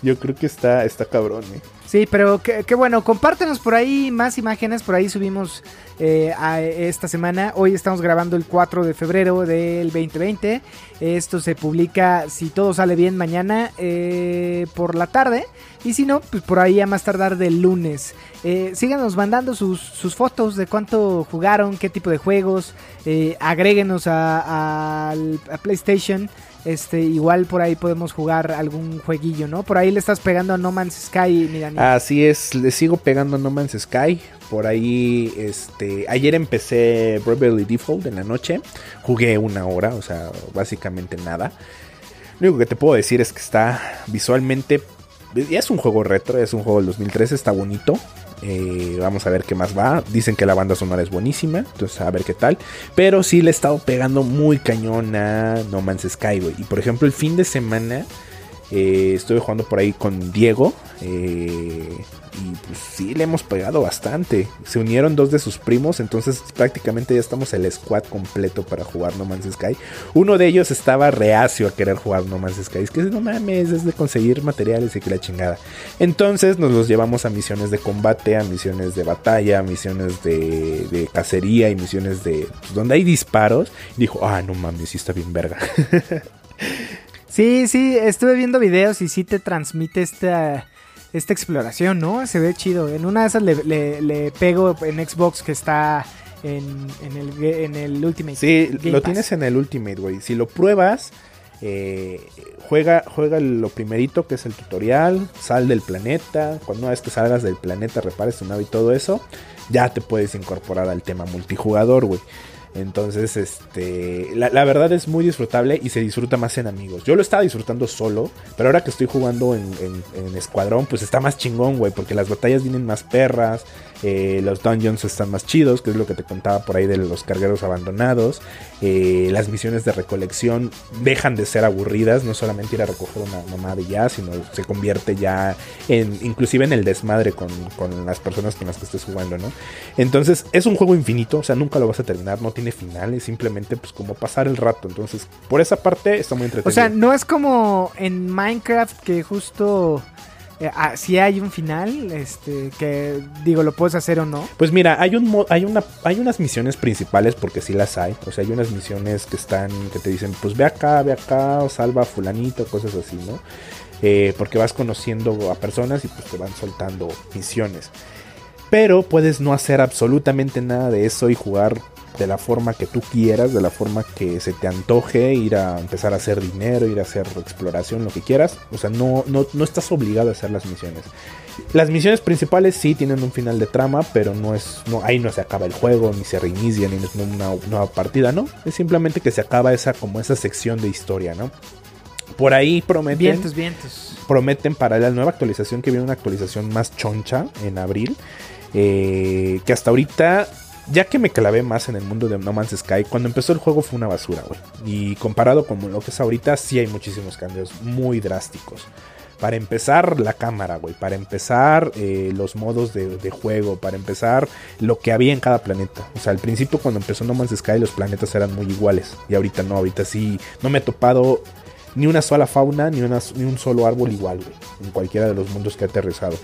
C: Yo creo que está, está cabrón, eh.
D: Sí, pero qué, bueno, compártenos por ahí más imágenes, por ahí subimos eh, a esta semana. Hoy estamos grabando el 4 de febrero del 2020. Esto se publica, si todo sale bien, mañana eh, por la tarde. Y si no, pues por ahí a más tardar del lunes. Eh, síganos mandando sus, fotos de cuánto jugaron, qué tipo de juegos. Eh, agréguenos a, al- a PlayStation. Este, igual por ahí podemos jugar algún jueguillo, ¿no? Por ahí le estás pegando a No Man's Sky, mira.
C: Así es, le sigo pegando a No Man's Sky. Por ahí, este, ayer empecé Bravely Default en la noche. Jugué una hora, o sea, básicamente nada. Lo único que te puedo decir es que está visualmente, es un juego retro, es un juego del 2013, está bonito. Eh, vamos a ver qué más va. Dicen que la banda sonora es buenísima, entonces a ver qué tal. Pero sí le he estado pegando muy cañón a No Man's Sky. Y por ejemplo, el fin de semana eh, estuve jugando por ahí con Diego. eh, y pues sí, le hemos pegado bastante. Se unieron dos de sus primos, entonces prácticamente ya estamos el squad completo para jugar No Man's Sky. Uno de ellos estaba reacio a querer jugar No Man's Sky. Es que no mames, es de conseguir materiales y que la chingada. Entonces nos los llevamos a misiones de combate, a misiones de batalla, a misiones de, cacería y misiones de... pues, donde hay disparos. Y dijo, ah, no mames, sí está bien verga. <laughs>
D: Sí, sí, estuve viendo videos y sí te transmite esta, esta exploración, ¿no? Se ve chido. En una de esas le, le- le pego en Xbox que está en, en el, en el Ultimate.
C: Sí,
D: Game
C: lo
D: Pass.
C: tienes en el Ultimate, güey. Si lo pruebas, eh, juega, juega lo primerito que es el tutorial, sal del planeta. Cuando una vez que salgas del planeta, repares tu nave y todo eso, ya te puedes incorporar al tema multijugador, güey. Entonces, este, la, la verdad es muy disfrutable y se disfruta más en amigos. Yo lo estaba disfrutando solo, pero ahora que estoy jugando en, en- en escuadrón, pues está más chingón, güey, porque las batallas vienen más perras, eh, los dungeons están más chidos, que es lo que te contaba por ahí de los cargueros abandonados. eh, las misiones de recolección dejan de ser aburridas, no solamente ir a recoger una mamada y ya, sino se convierte ya en, inclusive en el desmadre con, con las personas con las que estés jugando, ¿no? Entonces, es un juego infinito, o sea, nunca lo vas a terminar, no tiene final, es simplemente pues como pasar el rato. Entonces, por esa parte está muy entretenido.
D: O sea, no es como en Minecraft que justo eh, ah, si hay un final, este, que digo, lo puedes hacer o no.
C: Pues mira, hay un hay una hay unas misiones principales porque sí las hay, o sea, hay unas misiones que están que te dicen, pues ve acá, ve acá, o salva a fulanito, cosas así, ¿no? Eh, porque vas conociendo a personas y pues te van soltando misiones. Pero puedes no hacer absolutamente nada de eso y jugar de la forma que tú quieras, de la forma que se te antoje, ir a empezar a hacer dinero, ir a hacer exploración, lo que quieras. O sea, no, no, no estás obligado a hacer las misiones. Las misiones principales sí tienen un final de trama, pero no es. No, ahí no se acaba el juego, ni se reinicia, ni es una nueva partida, ¿no? Es simplemente que se acaba esa, como esa sección de historia, ¿no? Por ahí prometen
D: Vientos, vientos.
C: prometen para la nueva actualización que viene una actualización más choncha en abril. eh, que hasta ahorita, ya que me clavé más en el mundo de No Man's Sky, cuando empezó el juego fue una basura, güey. Y comparado con lo que es ahorita, sí hay muchísimos cambios muy drásticos. Para empezar, la cámara, güey. Para empezar, eh, los modos de, juego. Para empezar, lo que había en cada planeta. O sea, al principio, cuando empezó No Man's Sky, los planetas eran muy iguales. Y ahorita no, ahorita sí. No me he topado ni una sola fauna, ni, ni un solo árbol igual, güey. En cualquiera de los mundos que he aterrizado.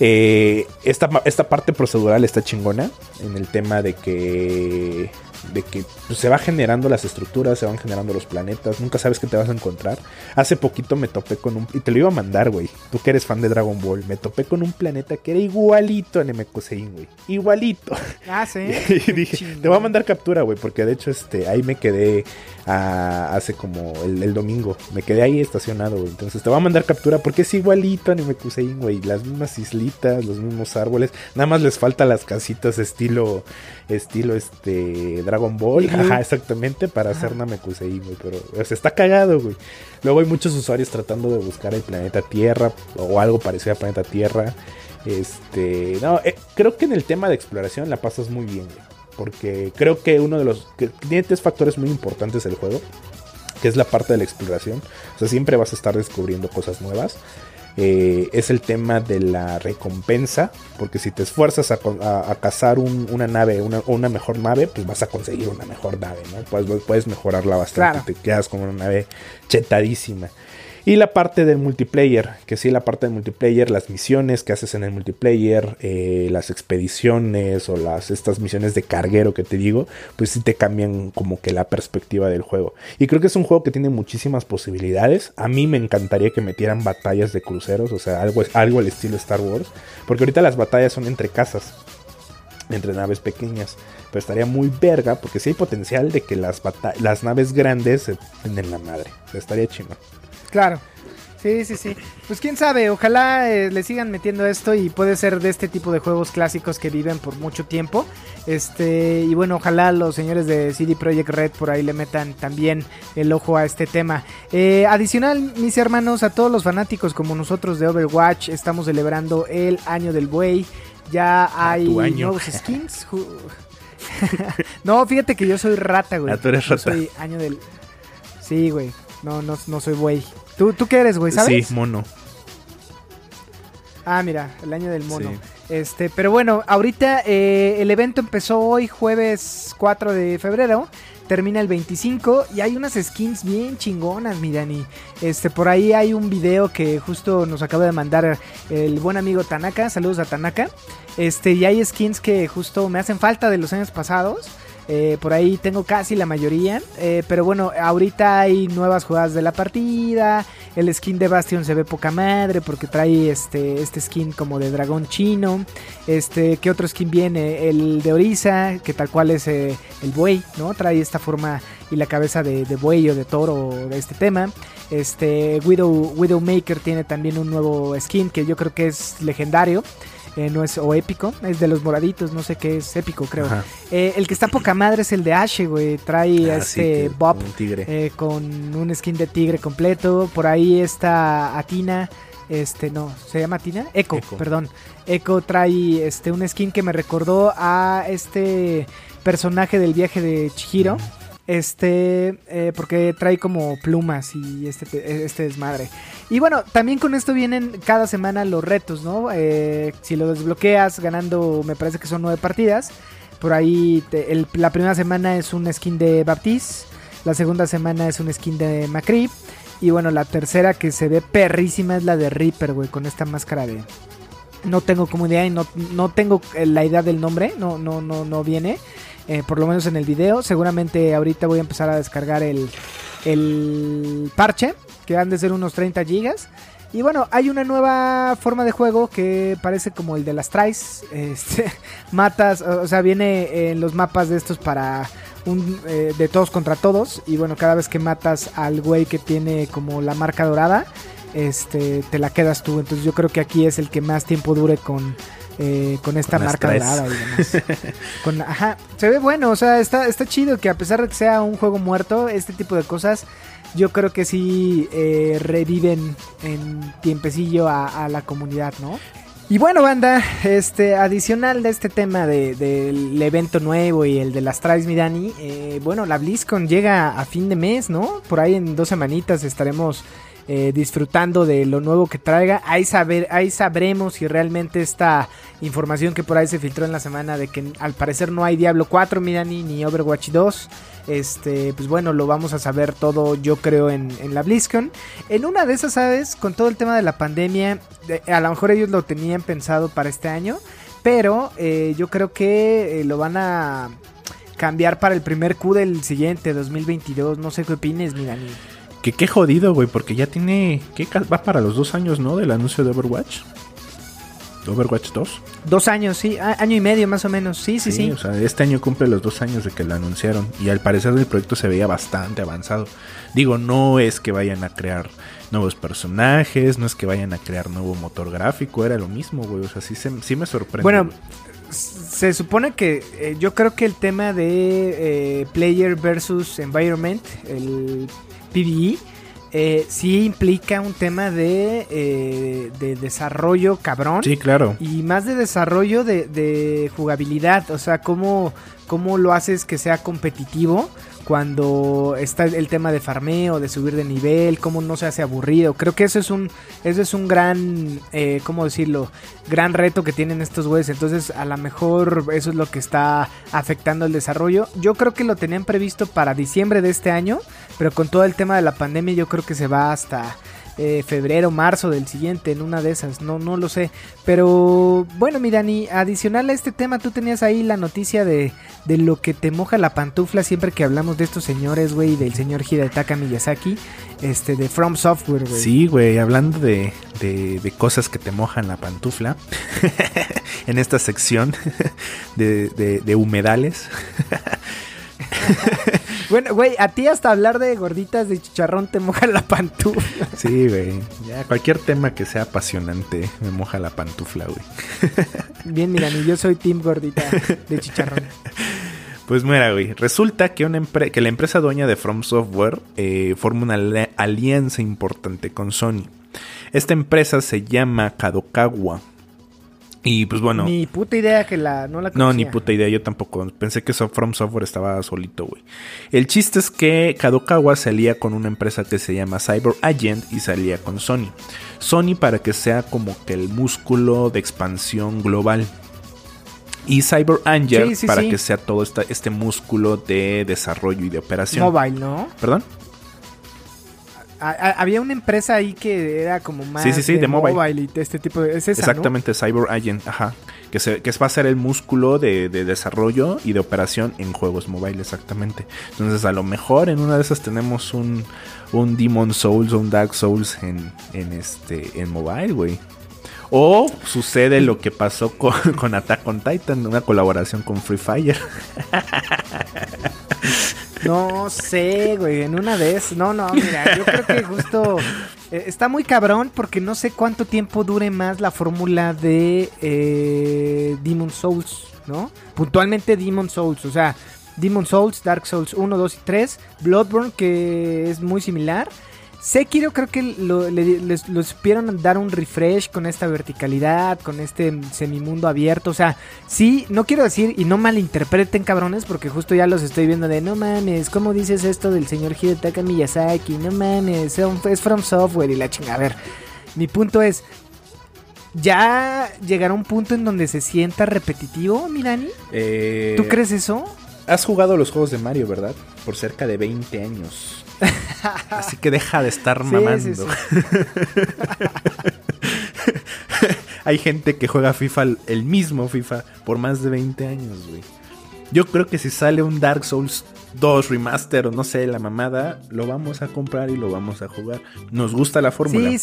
C: Eh, esta, esta parte procedural está chingona en el tema de que de que pues, se va generando las estructuras, se van generando los planetas, nunca sabes qué te vas a encontrar. Hace poquito me topé con un y te lo iba a mandar, güey. Tú que eres fan de Dragon Ball, me topé con un planeta que era igualito a Nemekusein, güey. Igualito.
D: Ah, sí. <laughs>
C: y dije, te voy a mandar captura, güey, porque de hecho este ahí me quedé ah, hace como el, el domingo. Me quedé ahí estacionado, güey. Entonces te voy a mandar captura porque es igualito a Nemekusein, güey. Las mismas islitas, los mismos árboles. Nada más les falta las casitas estilo estilo este Dragon Ball. Ajá, exactamente, para hacer Namekusein, güey. Pero o sea, está cagado, güey. Luego hay muchos usuarios tratando de buscar el planeta Tierra o algo parecido al planeta Tierra. Este, no, eh, creo que en el tema de exploración la pasas muy bien, güey. Porque creo que uno de los que tiene tres factores muy importantes el juego, que es la parte de la exploración. O sea, siempre vas a estar descubriendo cosas nuevas. Eh, es el tema de la recompensa, porque si te esfuerzas a, con- a- a cazar un- una nave, una, o una mejor nave, pues vas a conseguir una mejor nave, ¿no? Puedes, puedes mejorarla bastante,
D: Claro.
C: te quedas con una nave chetadísima. Y la parte del multiplayer, que sí, la parte del multiplayer, las misiones que haces en el multiplayer, eh, las expediciones o las estas misiones de carguero que te digo, pues sí te cambian como que la perspectiva del juego. Y creo que es un juego que tiene muchísimas posibilidades. A mí me encantaría que metieran batallas de cruceros, o sea, algo, algo al estilo Star Wars, porque ahorita las batallas son entre casas entre naves pequeñas. Pero estaría muy verga porque sí hay potencial de que las, las naves grandes se den en la madre. O sea, estaría chino.
D: Claro. Sí, sí, sí. Pues quién sabe, ojalá eh, le sigan metiendo esto y puede ser de este tipo de juegos clásicos que viven por mucho tiempo. Este, y bueno, ojalá los señores de CD Projekt Red por ahí le metan también el ojo a este tema. Eh, adicional, mis hermanos, a todos los fanáticos como nosotros de Overwatch, estamos celebrando el año del buey. Ya hay nuevos skins. <laughs> No, fíjate que yo soy rata, güey.
C: Ah, tú eres
D: Yo
C: rata.
D: soy año del. Sí, güey. No, no, no soy güey. ¿Tú, ¿Tú qué eres, güey? ¿Sabes?
C: Sí, mono.
D: Ah, mira, el año del mono.
C: Sí.
D: Este, pero bueno, ahorita eh, el evento empezó hoy, jueves 4 de febrero. Termina el 25 y hay unas skins bien chingonas, mi Dani. Este, por ahí hay un video que justo nos acaba de mandar el buen amigo Tanaka. Saludos a Tanaka. Este, y hay skins que justo me hacen falta de los años pasados. Eh, por ahí tengo casi la mayoría. eh, pero bueno, ahorita hay nuevas jugadas de la partida. El skin de Bastion se ve poca madre porque trae este, este skin como de dragón chino. Este, ¿qué otro skin viene? El de Orisa, que tal cual es eh, el buey, ¿no? Trae esta forma y la cabeza de, de buey o de toro de este tema. Este, Widow, Widowmaker tiene también un nuevo skin que yo creo que es legendario. Eh, no es o épico, es de los moraditos, no sé qué es épico, creo. Eh, el que está poca madre es el de Ashe, güey. Trae
C: Ah,
D: este Bob
C: Un tigre.
D: eh, con un skin de tigre completo. Por ahí está Atina. Este, no, ¿se llama Atina? Echo,
C: Echo.
D: perdón. Echo trae este, un skin que me recordó a este personaje del viaje de Chihiro. Este, eh, porque trae como plumas y este, este desmadre. Y bueno, también con esto vienen cada semana los retos, ¿no? Eh, si lo desbloqueas ganando, me parece que son nueve partidas, Por ahí la primera semana es un skin de Baptiste. La segunda semana es un skin de Macri. Y bueno, la tercera que se ve perrísima es la de Reaper, güey, con esta máscara de... No tengo como idea y no, no tengo eh, la idea del nombre, no, no, no, no viene. Eh, por lo menos en el video. Seguramente ahorita voy a empezar a descargar el, el parche, que han de ser unos 30 gigas. Y bueno, hay una nueva forma de juego que parece como el de las tries. <laughs> Este, matas, o sea, viene en los mapas de estos para un eh, de todos contra todos. Y bueno, cada vez que matas al güey que tiene como la marca dorada, este, te la quedas tú. Entonces yo creo que aquí es el que más tiempo dure con, eh, con esta
C: Con
D: marca dorada y demás. <laughs> Con- ajá, se ve bueno, o sea, está, está chido que a pesar de que sea un juego muerto, este tipo de cosas yo creo que sí eh, reviven en tiempecillo a, a la comunidad, ¿no? Y bueno, banda, este, adicional de este tema de- del evento nuevo y el de las Tries Midani, eh, bueno, la BlizzCon llega a fin de mes, ¿no? Por ahí en dos semanitas estaremos eh, disfrutando de lo nuevo que traiga. Ahí, saber, ahí sabremos si realmente esta información que por ahí se filtró en la semana de que al parecer no hay Diablo 4, Midani, ni Overwatch 2. Este, pues bueno, lo vamos a saber todo, yo creo, en, en la BlizzCon. En una de esas, ¿sabes? Con todo el tema de la pandemia, de- a lo mejor ellos lo tenían pensado para este año, pero eh, yo creo que eh, lo van a cambiar para el primer Q del siguiente, 2022. No sé qué opines, mi Dani.
C: Que qué jodido, güey, porque ya tiene. ¿qué va para los dos años, ¿no? Del anuncio de Overwatch. Overwatch 2.
D: Dos años, sí, año y medio más o menos. Sí, sí, sí.
C: O sea, este año cumple los dos años de que lo anunciaron. Y al parecer el proyecto se veía bastante avanzado. Digo, no es que vayan a crear nuevos personajes, no es que vayan a crear nuevo motor gráfico, era lo mismo, güey. O sea, sí, se- sí me sorprende.
D: Bueno,
C: güey.
D: se supone que eh, yo creo que el tema de eh, player versus environment, el PvE, eh, sí implica un tema de, eh, de desarrollo cabrón.
C: sí, claro.
D: Y más de desarrollo de, de jugabilidad, o sea, cómo, cómo lo haces que sea competitivo cuando está el tema de farmeo, de subir de nivel, cómo no se hace aburrido. Creo que eso es un, eso es un gran, eh, ¿cómo decirlo? Gran reto que tienen estos güeyes. Entonces, a lo mejor eso es lo que está afectando el desarrollo. Yo creo que lo tenían previsto para diciembre de este año, pero con todo el tema de la pandemia yo creo que se va hasta eh, febrero, marzo del siguiente, en una de esas, no, no lo sé. Pero bueno, mi Dani, adicional a este tema, tú tenías ahí la noticia de, de lo que te moja la pantufla siempre que hablamos de estos señores, güey, del señor Hidetaka Miyazaki, este, de From Software, güey.
C: Sí, güey, hablando de, de- de cosas que te mojan la pantufla, <laughs> en esta sección <laughs> de, de- de humedales, <laughs>
D: Bueno, güey, a ti hasta hablar de gorditas de chicharrón te moja la pantufla.
C: sí, güey, ya cualquier tema que sea apasionante me moja la pantufla, güey.
D: Bien, mi Dani, yo soy Team Gordita de <laughs> chicharrón.
C: Pues mira, güey, resulta que, una que la empresa dueña de From Software eh, forma una alianza importante con Sony. Esta empresa se llama Kadokawa. Y pues bueno,
D: Ni puta idea que la, no la
C: no, ni puta idea, yo tampoco. Pensé que From Software estaba solito, güey. El chiste es que Kadokawa salía con una empresa que se llama Cyber Agent y salía con Sony. Sony para que sea como que el músculo de expansión global. Y Cyber Angel
D: Sí, sí,
C: para
D: sí.
C: que sea todo esta- este músculo de desarrollo y de operación.
D: Mobile, ¿no?
C: ¿Perdón?
D: A- a- había una empresa ahí que era como más
C: Sí, sí, sí, de mobile.
D: y de este tipo de... Es esa, ¿no?
C: Exactamente, Cyber Agent, ajá. Que, se, que va a ser el músculo de, de desarrollo y de operación en juegos mobile, exactamente. Entonces, a lo mejor en una de esas tenemos un, un Demon Souls o un Dark Souls en, en, este, en mobile, güey. O sucede lo que pasó <laughs> con, Attack on Titan, una colaboración con Free Fire.
D: No sé, güey, en una esas. No, no, mira, yo creo que justo eh, está muy cabrón porque no sé cuánto tiempo dure más la fórmula de eh, Demon Souls, ¿no? Puntualmente Demon Souls, o sea, Demon Souls, Dark Souls 1, 2 y 3, Bloodborne que es muy similar. Sekiro creo que lo, le, les- lo supieron dar un refresh con esta verticalidad, con este semimundo abierto. O sea, sí, no quiero decir y no malinterpreten cabrones porque justo ya los estoy viendo de no mames, ¿cómo dices esto del señor Hidetaka Miyazaki? No mames, es From Software y la chinga. A ver, mi punto es, ya llegará un punto en donde se sienta repetitivo, mi Dani.
C: Eh,
D: ¿Tú crees eso?
C: Has jugado los juegos de Mario, ¿verdad? Por cerca de 20 años. Así que deja de estar
D: Sí,
C: mamando.
D: sí, sí. <laughs>
C: Hay gente que juega FIFA, el mismo FIFA, por más de 20 años, güey. Yo creo que si sale un Dark Souls 2 Remaster o no sé, la mamada, lo vamos a comprar y lo vamos a jugar. Nos gusta la fórmula.
D: Sí,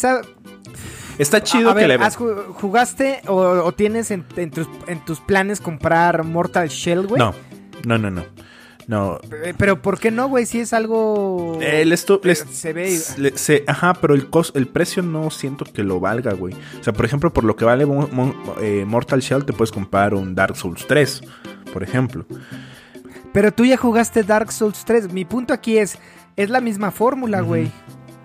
C: Está chido
D: a
C: que
D: ver,
C: le
D: ¿has ju- ¿jugaste o, o tienes en, en tus, en tus planes comprar Mortal Shell, güey?
C: No, no, no, no. No.
D: Eh, Pero ¿por qué no, güey? Si es algo...
C: El esto, les-
D: se ve...
C: le- se- ajá, pero el cos- el precio no siento que lo valga, güey. O sea, por ejemplo, por lo que vale eh, Mortal Shell, te puedes comprar un Dark Souls 3, por ejemplo.
D: Pero tú ya jugaste Dark Souls 3. Mi punto aquí es, es la misma fórmula, güey.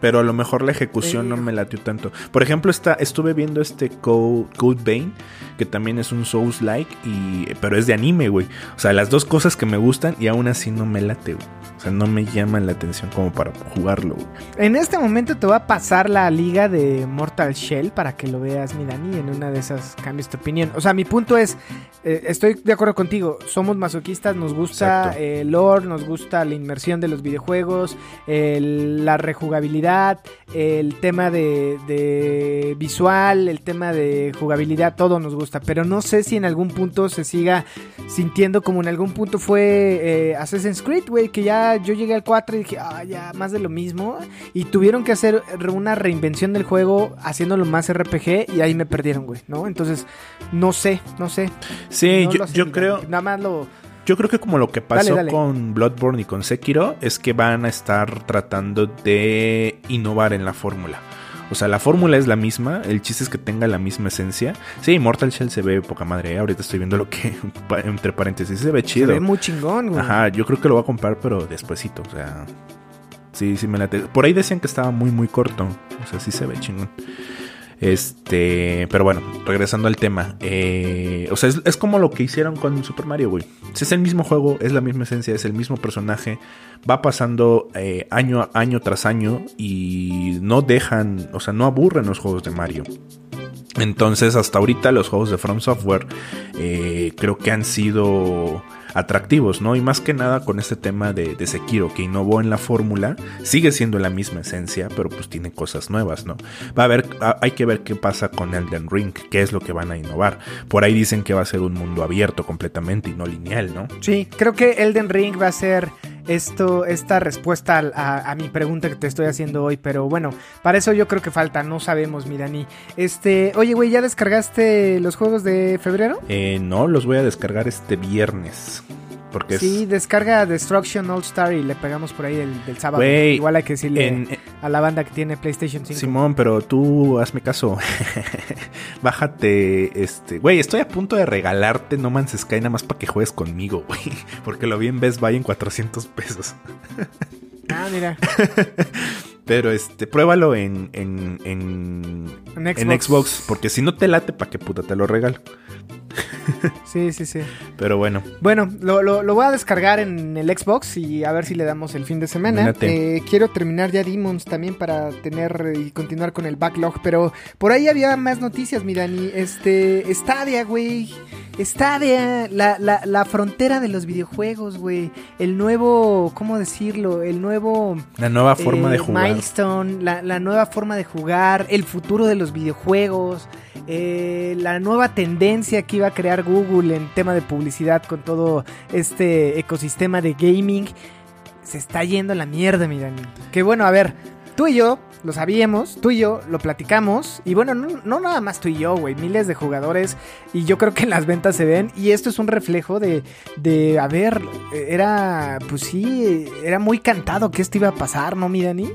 C: Pero a lo mejor la ejecución
D: Eh.
C: no me latió tanto. Por ejemplo, está, estuve viendo este Code, Code Vein, que también es un Souls-like, y, pero es de anime, güey. O sea, las dos cosas que me gustan y aún así no me late, güey. O sea, no me llaman la atención como para jugarlo, güey.
D: En este momento te voy a pasar la liga de Mortal Shell para que lo veas, mi Dani, en una de esas cambies tu opinión. O sea, mi punto es, eh, estoy de acuerdo contigo, somos masoquistas, nos gusta el lore, nos gusta la inmersión de los videojuegos, la rejugabilidad, el tema de, de visual, el tema de jugabilidad, todo nos gusta, pero no sé si en algún punto se siga sintiendo como en algún punto fue eh, Assassin's Creed, güey, que ya yo llegué al 4 y dije, ah, ya, más de lo mismo. Y tuvieron que hacer una reinvención del juego haciéndolo más RPG y ahí me perdieron, güey, ¿no? Entonces, no sé, no sé.
C: Sí,
D: No
C: yo, yo creo...
D: Nada más lo...
C: Yo creo que como lo que pasó
D: Dale, dale.
C: con Bloodborne y con Sekiro es que van a estar tratando de innovar en la fórmula. O sea, la fórmula es la misma, el chiste es que tenga la misma esencia. Sí, Mortal Shell se ve poca madre, ¿eh? ahorita estoy viendo lo que, <laughs> entre paréntesis, se ve
D: Se
C: chido.
D: ve muy chingón, güey.
C: Ajá, yo creo que lo voy a comprar, pero despuesito, o sea... Sí, sí me late. Por ahí decían que estaba muy, muy corto. O sea, sí se ve chingón. Este, pero bueno, regresando al tema. eh, o sea, es, es como lo que hicieron con Super Mario, güey. Es el mismo juego, es la misma esencia, es el mismo personaje. Va pasando eh, año, año tras año y no dejan, o sea, no aburren los juegos de Mario. Entonces, hasta ahorita los juegos de From Software eh, creo que han sido atractivos, ¿no? Y más que nada con este tema de, de Sekiro, que innovó en la fórmula, sigue siendo la misma esencia, pero pues tiene cosas nuevas, ¿no? Va a a- hay que ver qué pasa con Elden Ring, qué es lo que van a innovar. Por ahí dicen que va a ser un mundo abierto completamente y no lineal, ¿no?
D: Sí, creo que Elden Ring va a ser esto, esta respuesta a, a mi pregunta que te estoy haciendo hoy, pero bueno, para eso yo creo que falta, no sabemos, mi Dani. Este, oye, güey, ¿ya descargaste los juegos de febrero?
C: Eh, no, los voy a descargar este viernes. Porque
D: Sí,
C: es...
D: descarga Destruction All Star y le pegamos por ahí del, del sábado. Igual hay que decirle
C: en-
D: a la banda que tiene PlayStation 5.
C: Simón, pero tú hazme caso. <laughs> Bájate, este, güey, estoy a punto de regalarte No Man's Sky nada más para que juegues conmigo, <laughs> güey, porque lo vi en Best Buy en 400 pesos.
D: Ah, mira. <laughs>
C: Pero este, pruébalo en en, en,
D: En
C: en
D: Xbox.
C: Xbox, porque si no te late, ¿para qué puta te lo regalo? <laughs>
D: Sí, sí, sí.
C: Pero bueno,
D: Bueno, lo, lo- lo voy a descargar en el Xbox y a ver si le damos el fin de semana. Eh, quiero terminar ya Demons también para tener y continuar con el backlog, pero por ahí había más noticias, mi Dani. Este, Stadia, güey. Stadia, la, la, la frontera de los videojuegos, güey. El nuevo, ¿cómo decirlo? El nuevo...
C: la nueva forma
D: eh,
C: de jugar.
D: Milestone, la, la nueva forma de jugar, el futuro de los videojuegos, eh, la nueva tendencia que iba a crear Google en tema de publicidad con todo este ecosistema de gaming. Se está yendo a la mierda, mi Dani. Que bueno, a ver, tú y yo lo sabíamos, tú y yo lo platicamos. Y bueno, no, nada más tú y yo, güey. Miles de jugadores. Y yo creo que las ventas se ven. Y esto es un reflejo de, de a ver, era, pues sí, era muy cantado que esto iba a pasar, ¿no, mi Dani?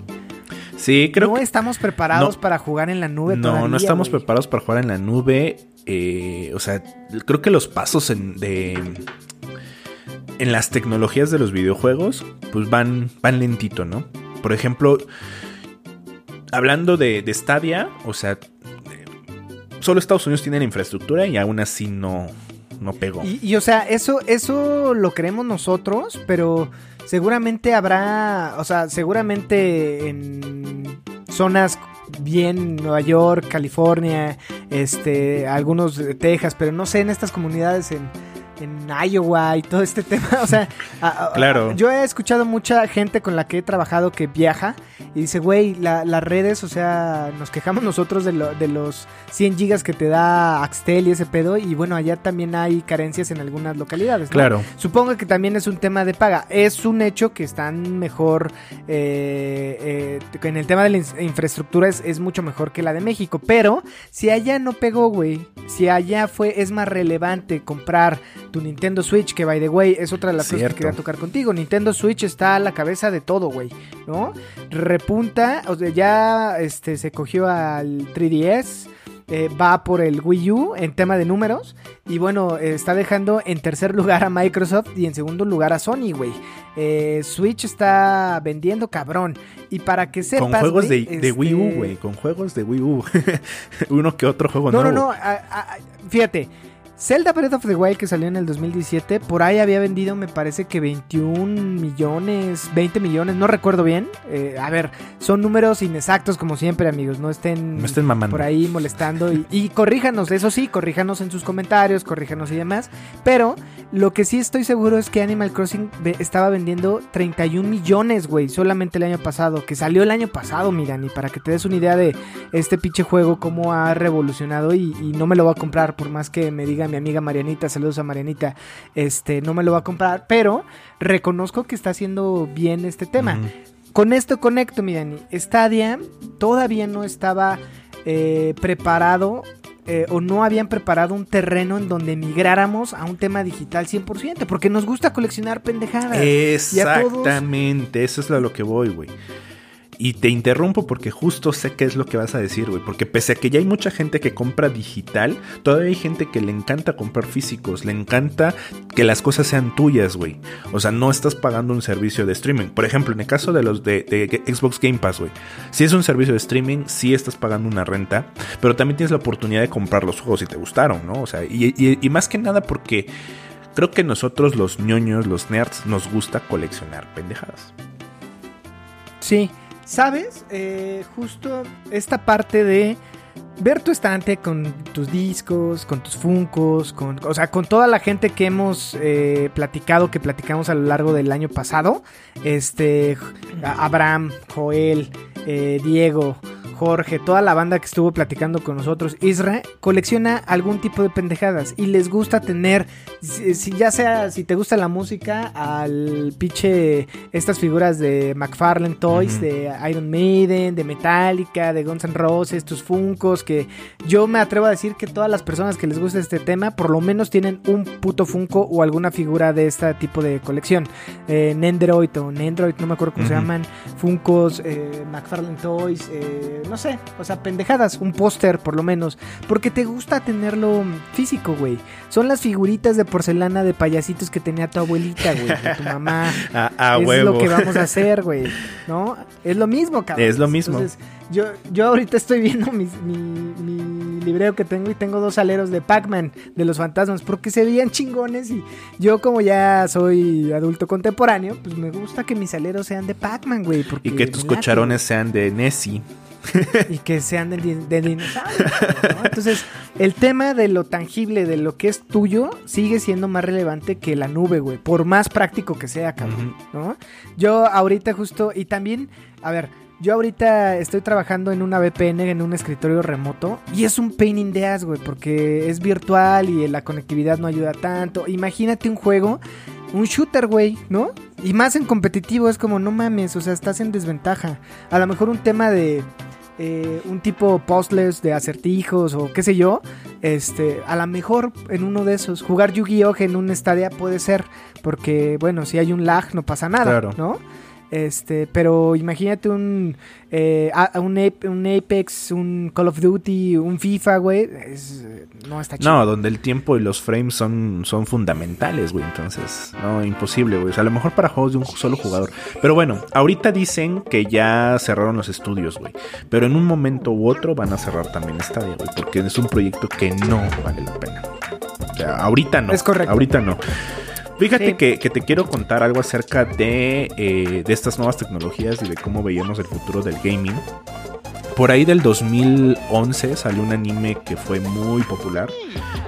C: Sí, creo
D: no
C: que
D: estamos preparados
C: no.
D: para jugar en la nube
C: no,
D: todavía,
C: no estamos
D: güey.
C: preparados para jugar en la nube. eh, o sea, creo que los pasos en, de en las tecnologías de los videojuegos, pues van, van lentito, ¿no? Por ejemplo, hablando de, de Stadia, o sea, eh, solo Estados Unidos tiene la infraestructura y aún así no, no pegó.
D: Y, y, o sea, eso, eso lo creemos nosotros, pero seguramente habrá, o sea, seguramente en zonas bien Nueva York, California, este, algunos de Texas, pero no sé en estas comunidades en, en Iowa y todo este tema. O sea,
C: Claro.
D: yo he escuchado mucha gente con la que he trabajado que viaja y dice, güey, la- las redes, o sea, nos quejamos nosotros de, lo- de los 100 gigas que te da Axtel y ese pedo. Y bueno, allá también hay carencias en algunas localidades. ¿no?
C: Claro.
D: Supongo que también es un tema de paga. Es un hecho que están mejor. eh, eh, en el tema de la in- infraestructura es, es mucho mejor que la de México. Pero si allá no pegó, güey. Si allá fue, es más relevante comprar tu Nintendo Switch, que by the way, es otra de las cosas que quería tocar contigo. Nintendo Switch está a la cabeza de todo, güey. ¿No? Repunta, o sea, ya este, se cogió al 3DS. eh, va por el Wii U en tema de números. Y bueno, eh, está dejando en tercer lugar a Microsoft y en segundo lugar a Sony, güey. Eh, Switch está vendiendo cabrón. Y para que sepas.
C: Con juegos de, de Wii U,
D: este,
C: güey. Con juegos de Wii U. <laughs> Uno que otro juego
D: No, no, no. a- a- fíjate. Zelda Breath of the Wild que salió en el 2017, por ahí había vendido me parece que 21 millones, 20 millones, no recuerdo bien. Eh, a ver, son números inexactos como siempre amigos, no estén,
C: No estén mamando.
D: por ahí molestando y, y corríjanos, eso sí, corríjanos en sus comentarios, corríjanos y demás. Pero lo que sí estoy seguro es que Animal Crossing estaba vendiendo 31 millones, güey, solamente el año pasado, que salió el año pasado, miran, y para que te des una idea de este pinche juego, cómo ha revolucionado y, y no me lo va a comprar, por más que me mi amiga Marianita, saludos a Marianita, este, no me lo va a comprar, pero reconozco que está haciendo bien este tema. Con esto conecto, mi Dani. Stadia todavía no estaba eh, preparado eh, o no habían preparado un terreno en donde migráramos a un tema digital 100%, porque nos gusta coleccionar pendejadas.
C: Exactamente, eso es a lo que voy, güey. Y te interrumpo porque justo sé qué es lo que vas a decir, güey. Porque pese a que ya hay mucha gente que compra digital, todavía hay gente que le encanta comprar físicos, le encanta que las cosas sean tuyas, güey. O sea, no estás pagando un servicio de streaming. Por ejemplo, en el caso de los de, Xbox Game Pass, güey. Si es un servicio de streaming, sí estás pagando una renta, pero también tienes la oportunidad de comprar los juegos si te gustaron, ¿no? O sea, y, y- y más que nada porque creo que nosotros los ñoños, los nerds, nos gusta coleccionar pendejadas.
D: Sí, ¿sabes? Eh, justo esta parte de ver tu estante con tus discos, con tus funcos, con, o sea, con toda la gente que hemos eh, platicado, que platicamos a lo largo del año pasado, este, Abraham, Joel, eh, Diego, Jorge, toda la banda que estuvo platicando con nosotros, Isra, colecciona algún tipo de pendejadas y les gusta tener, si, si ya sea, si te gusta la música, al pinche, estas figuras de McFarlane Toys, de Iron Maiden, de Metallica, de Guns N' Roses, tus Funcos, que yo me atrevo a decir que todas las personas que les gusta este tema, por lo menos tienen un puto Funko o alguna figura de este tipo de colección. Eh, Nendroid o Nendroid, no me acuerdo cómo se llaman, Funcos, eh, McFarlane Toys, eh, no sé, o sea, pendejadas, un póster por lo menos, porque te gusta tenerlo físico, güey. Son las figuritas de porcelana de payasitos que tenía tu abuelita, güey, de tu mamá.
C: A, <laughs> a
D: es
C: huevo.
D: lo que vamos a hacer, güey, <laughs> ¿no? Es lo mismo, cabrón.
C: Es lo mismo.
D: Entonces, yo, yo ahorita estoy viendo mis- mi, mi libreo que tengo y tengo dos aleros de Pac-Man, de los fantasmas, porque se veían chingones y yo como ya soy adulto contemporáneo, pues me gusta que mis aleros sean de Pac-Man, güey.
C: Y que tus
D: late,
C: cocharones sean de Nessie. <laughs>
D: y que sean de, de dinosaurios. ¿no? Entonces, el tema de lo tangible, de lo que es tuyo, sigue siendo más relevante que la nube, güey. Por más práctico que sea, cabrón. ¿no? Yo ahorita justo, y también, a ver, yo ahorita estoy trabajando en una VPN, en un escritorio remoto, y es un pain in the ass, güey, porque es virtual y la conectividad no ayuda tanto. Imagínate un juego, un shooter, güey, ¿no? Y más en competitivo, es como, no mames, o sea, estás en desventaja. A lo mejor un tema de eh, un tipo puzzles de acertijos o qué sé yo, este, a lo mejor en uno de esos, jugar Yu-Gi-Oh! en un estadio puede ser, porque bueno, si hay un lag no pasa nada,
C: Claro.
D: ¿no? Este, pero imagínate un, eh, un, un Apex, un Call of Duty, un FIFA, güey, es- no está chido.
C: No, donde el tiempo y los frames son, son fundamentales, güey. Entonces, no, imposible, güey. O sea, a lo mejor para juegos de un solo jugador. Pero bueno, ahorita dicen que ya cerraron los estudios, güey. Pero en un momento u otro van a cerrar también Stadia, güey. Porque es un proyecto que no vale la pena. O sea, ahorita no.
D: Es correcto.
C: Ahorita no. Fíjate
D: Sí.
C: que, que te quiero contar algo acerca de, eh, de estas nuevas tecnologías y de cómo veíamos el futuro del gaming. Por ahí del 2011 salió un anime que fue muy popular.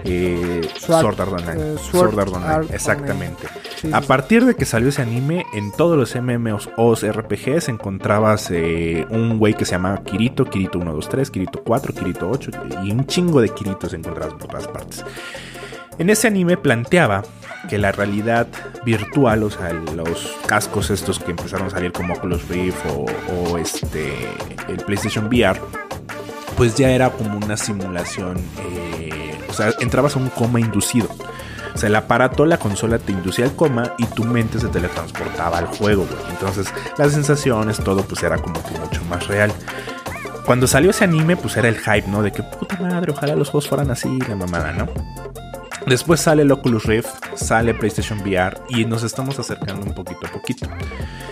C: Eh,
D: Sword-
C: Sword Art Online.
D: eh,
C: Sword
D: Sword
C: Art Online,
D: Art
C: exactamente.
D: Sí,
C: A
D: sí,
C: partir de que salió ese anime, en todos los MMOs RPGs encontrabas eh, un güey que se llamaba Kirito, Kirito 1, 2, 3, Kirito 4, Kirito 8 y un chingo de Kiritos encontrabas por todas partes. En ese anime planteaba que la realidad virtual, o sea, los cascos estos que empezaron a salir como Oculus Rift o, o este el PlayStation VR, pues ya era como una simulación, eh, o sea, entrabas a un coma inducido. O sea, el aparato, la consola te inducía al coma y tu mente se teletransportaba al juego, güey. Entonces, las sensaciones, todo, pues era como que mucho más real. Cuando salió ese anime, pues era el hype, ¿no? De que puta madre, ojalá los juegos fueran así, la mamada, ¿no? Después sale el Oculus Rift, sale PlayStation VR y nos estamos acercando un poquito a poquito.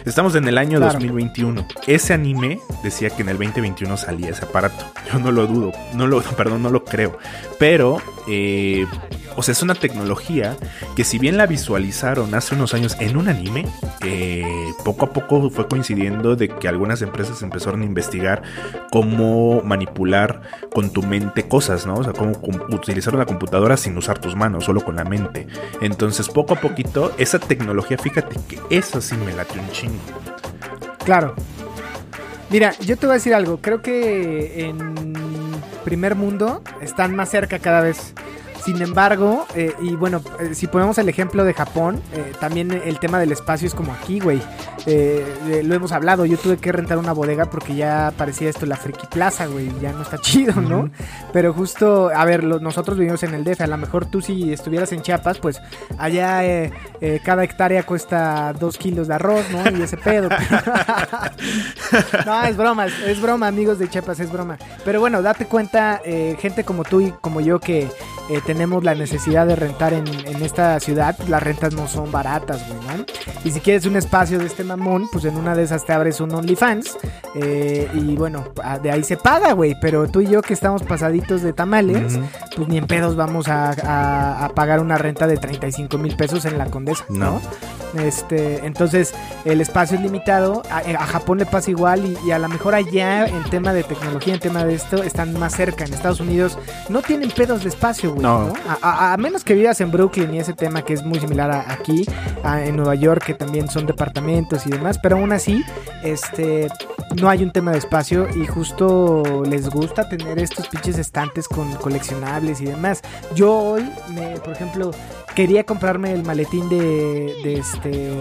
C: Estamos en el año
D: Claro.
C: 2021. Ese anime decía que en el 2021 salía ese aparato. Yo no lo dudo, no lo, <laughs> perdón, no lo creo. Pero, eh, o sea, es una tecnología que si bien la visualizaron hace unos años en un anime, eh, poco a poco fue coincidiendo de que algunas empresas empezaron a investigar cómo manipular con tu mente cosas, ¿no? O sea, cómo utilizar una computadora sin usar tus manos, solo con la mente. Entonces, poco a poquito, esa tecnología, fíjate que eso sí me late un chingo.
D: Claro. Mira, yo te voy a decir algo. Creo que en primer mundo están más cerca cada vez. Sin embargo, eh, y bueno, eh, si ponemos el ejemplo de Japón, eh, también el tema del espacio es como aquí, güey. Lo hemos hablado, yo tuve que rentar una bodega porque ya parecía esto la Friki Plaza, güey. Ya no está <laughs> chido, ¿no? Pero justo, a ver, lo- nosotros vivimos en el DF. A lo mejor tú si estuvieras en Chiapas, pues allá cada hectárea cuesta dos kilos de arroz, ¿no? Y ese pedo. <laughs> no, es broma, es, es broma, amigos de Chiapas, es broma. Pero bueno, date cuenta, eh, gente como tú y como yo que eh, tenemos la necesidad de rentar en, en esta ciudad, las rentas no son baratas, güey, ¿no? Y si quieres un espacio de este mamón, pues en una de esas te abres un OnlyFans. eh, y bueno, a- de ahí se paga, güey. Pero tú y yo que estamos pasaditos de tamales, pues ni en pedos vamos a, a- a pagar una renta de 35 mil pesos en la Condesa, ¿no? Este, entonces el espacio es limitado. A, a Japón le pasa igual y, y a lo mejor allá en tema de tecnología, en tema de esto, están más cerca. En Estados Unidos no tienen pedos de espacio, güey.
C: No.
D: ¿no? A, a- a menos que vivas en Brooklyn y ese tema que es muy similar a aquí, en Nueva York, que también son departamentos y demás. Pero aún así, este, no hay un tema de espacio y justo les gusta tener estos pinches estantes con coleccionables y demás. Yo hoy, me, por ejemplo, quería comprarme el maletín de, de este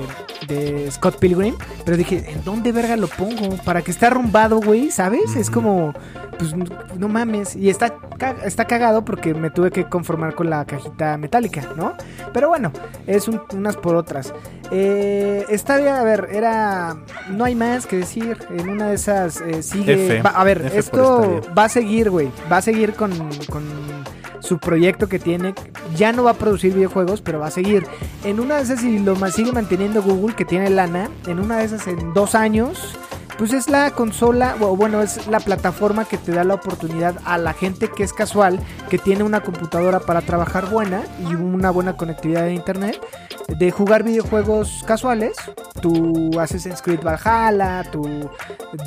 D: de Scott Pilgrim, pero dije, ¿en dónde verga lo pongo? Para que esté arrumbado, güey, ¿sabes? Es como pues no mames, y está está cagado porque me tuve que conformar con la cajita metálica, ¿no? Pero bueno, es un- unas por otras. Eh, está bien, a ver, era no hay más que decir. En una de esas eh, sigue
C: F.
D: va- a ver,
C: F
D: esto va a seguir, güey. Va a seguir con, con su proyecto que tiene. Ya no va a producir videojuegos, pero va a seguir. En una de esas, si lo sigue manteniendo Google, que tiene lana, en una de esas, en dos años, pues es la consola, o bueno, es la plataforma que te da la oportunidad a la gente que es casual, que tiene una computadora para trabajar buena y una buena conectividad de internet, de jugar videojuegos casuales. Tu Assassin's Creed Valhalla, tu,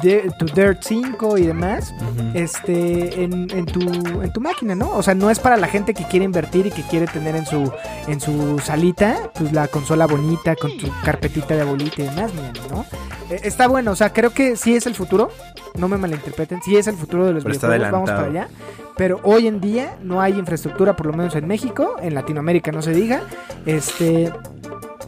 D: De- tu Dirt 5 y demás este en, en tu en tu máquina, ¿no? O sea, no es para la gente que quiere invertir y que quiere tener en su en su salita pues la consola bonita con tu carpetita de bolita y demás, ¿no? Eh, está bueno, o sea, creo que sí es el futuro. No me malinterpreten, sí es el futuro de los
C: Pero está
D: videojuegos, vamos para allá. Pero hoy en día no hay infraestructura, por lo menos en México, en Latinoamérica no se diga, este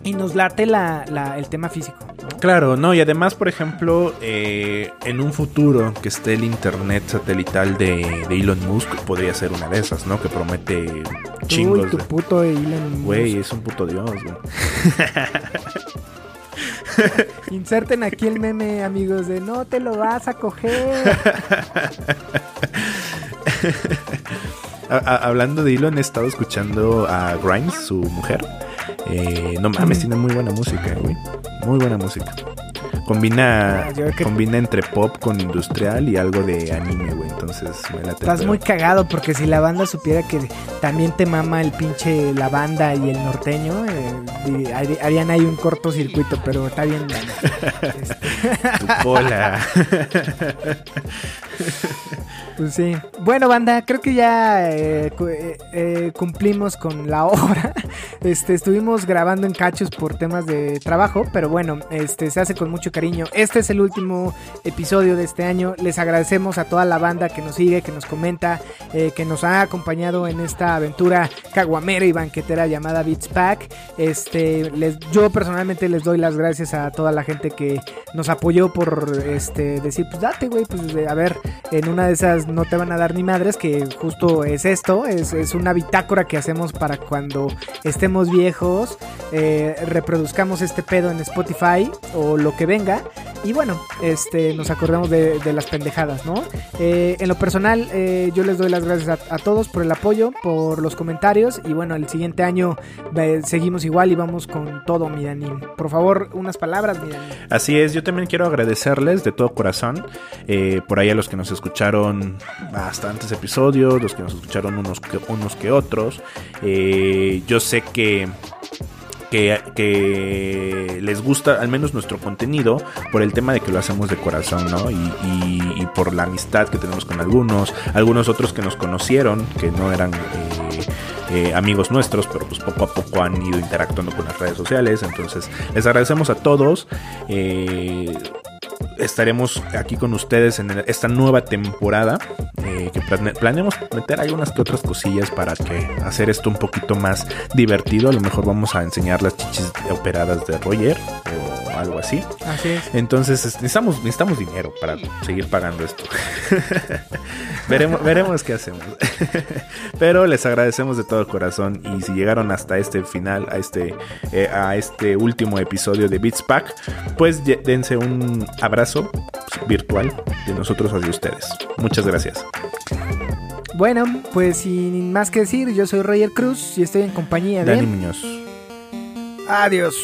D: y nos late la, la- el tema físico, ¿no?
C: Claro, no, y además, por ejemplo, eh, en un futuro que esté el internet satelital de, de Elon Musk, podría ser una de esas, ¿no? Que promete
D: Uy,
C: chingos
D: tu
C: de...
D: puto Elon
C: Güey,
D: Musk.
C: es un puto dios, güey. <laughs>
D: Inserten aquí el meme, amigos, de no te lo vas a coger. <laughs>
C: Hablando de Elon, he estado escuchando a Grimes, su mujer. Eh, no mames, tiene muy buena música, güey. Muy buena música. Combina,
D: que-
C: combina entre pop con industrial y algo de anime, güey. Entonces me el
D: Estás muy cagado porque si la banda supiera que también te mama el pinche la banda y el norteño, eh, harían ahí un cortocircuito, pero está bien. <laughs> Este,
C: Tu cola. <laughs>
D: pues sí. Bueno, banda, creo que ya eh, cu- eh, eh, cumplimos con la hora. <laughs> Este, estuvimos grabando en cachos por temas de trabajo, pero bueno, este se hace con mucho cariño. Este es el último episodio de este año. Les agradecemos a toda la banda que nos sigue, que nos comenta, eh, que nos ha acompañado en esta aventura caguamera y banquetera llamada Beats Pack. Este, les, yo personalmente les doy las gracias a toda la gente que nos apoyó por este decir, pues date, güey, pues de- a ver, en una de esas no te van a dar ni madres, que justo es esto, es, es una bitácora que hacemos para cuando estemos viejos, eh, reproduzcamos este pedo en Spotify o lo que venga. Y bueno, este, nos acordamos de, las pendejadas, ¿no? Eh, en lo personal, eh, yo les doy las gracias a, todos por el apoyo, por los comentarios. Y bueno, el siguiente año seguimos igual y vamos con todo, mi. Por favor, unas palabras, mi.
C: Así es, yo también quiero agradecerles de todo corazón eh, por ahí a los que nos escucharon bastantes episodios, los que nos escucharon unos que, otros. Yo sé que, que, les gusta al menos nuestro contenido por el tema de que lo hacemos de corazón, ¿no? Y por la amistad que tenemos con algunos, algunos otros que nos conocieron, que no eran... eh, eh, amigos nuestros, pero pues poco a poco han ido interactuando con las redes sociales. Entonces, les agradecemos a todos. Eh, estaremos aquí con ustedes en el- esta nueva temporada. eh, que plane- planeamos meter algunas que otras cosillas para que hacer esto un poquito más divertido. A lo mejor vamos a enseñar las chichis operadas de Roger o algo así.
D: Así es.
C: Entonces es- necesitamos, necesitamos dinero para seguir pagando esto. <laughs> veremos, veremos qué hacemos. <laughs> Pero les agradecemos de todo corazón. Y si llegaron hasta este final, a este, eh, a este último episodio de Beats Pack, pues dense un abrazo virtual de nosotros hacia ustedes. Muchas gracias.
D: Bueno, pues sin más que decir, yo soy Roger Cruz y estoy en compañía de...
C: Dani Muñoz.
D: Adiós.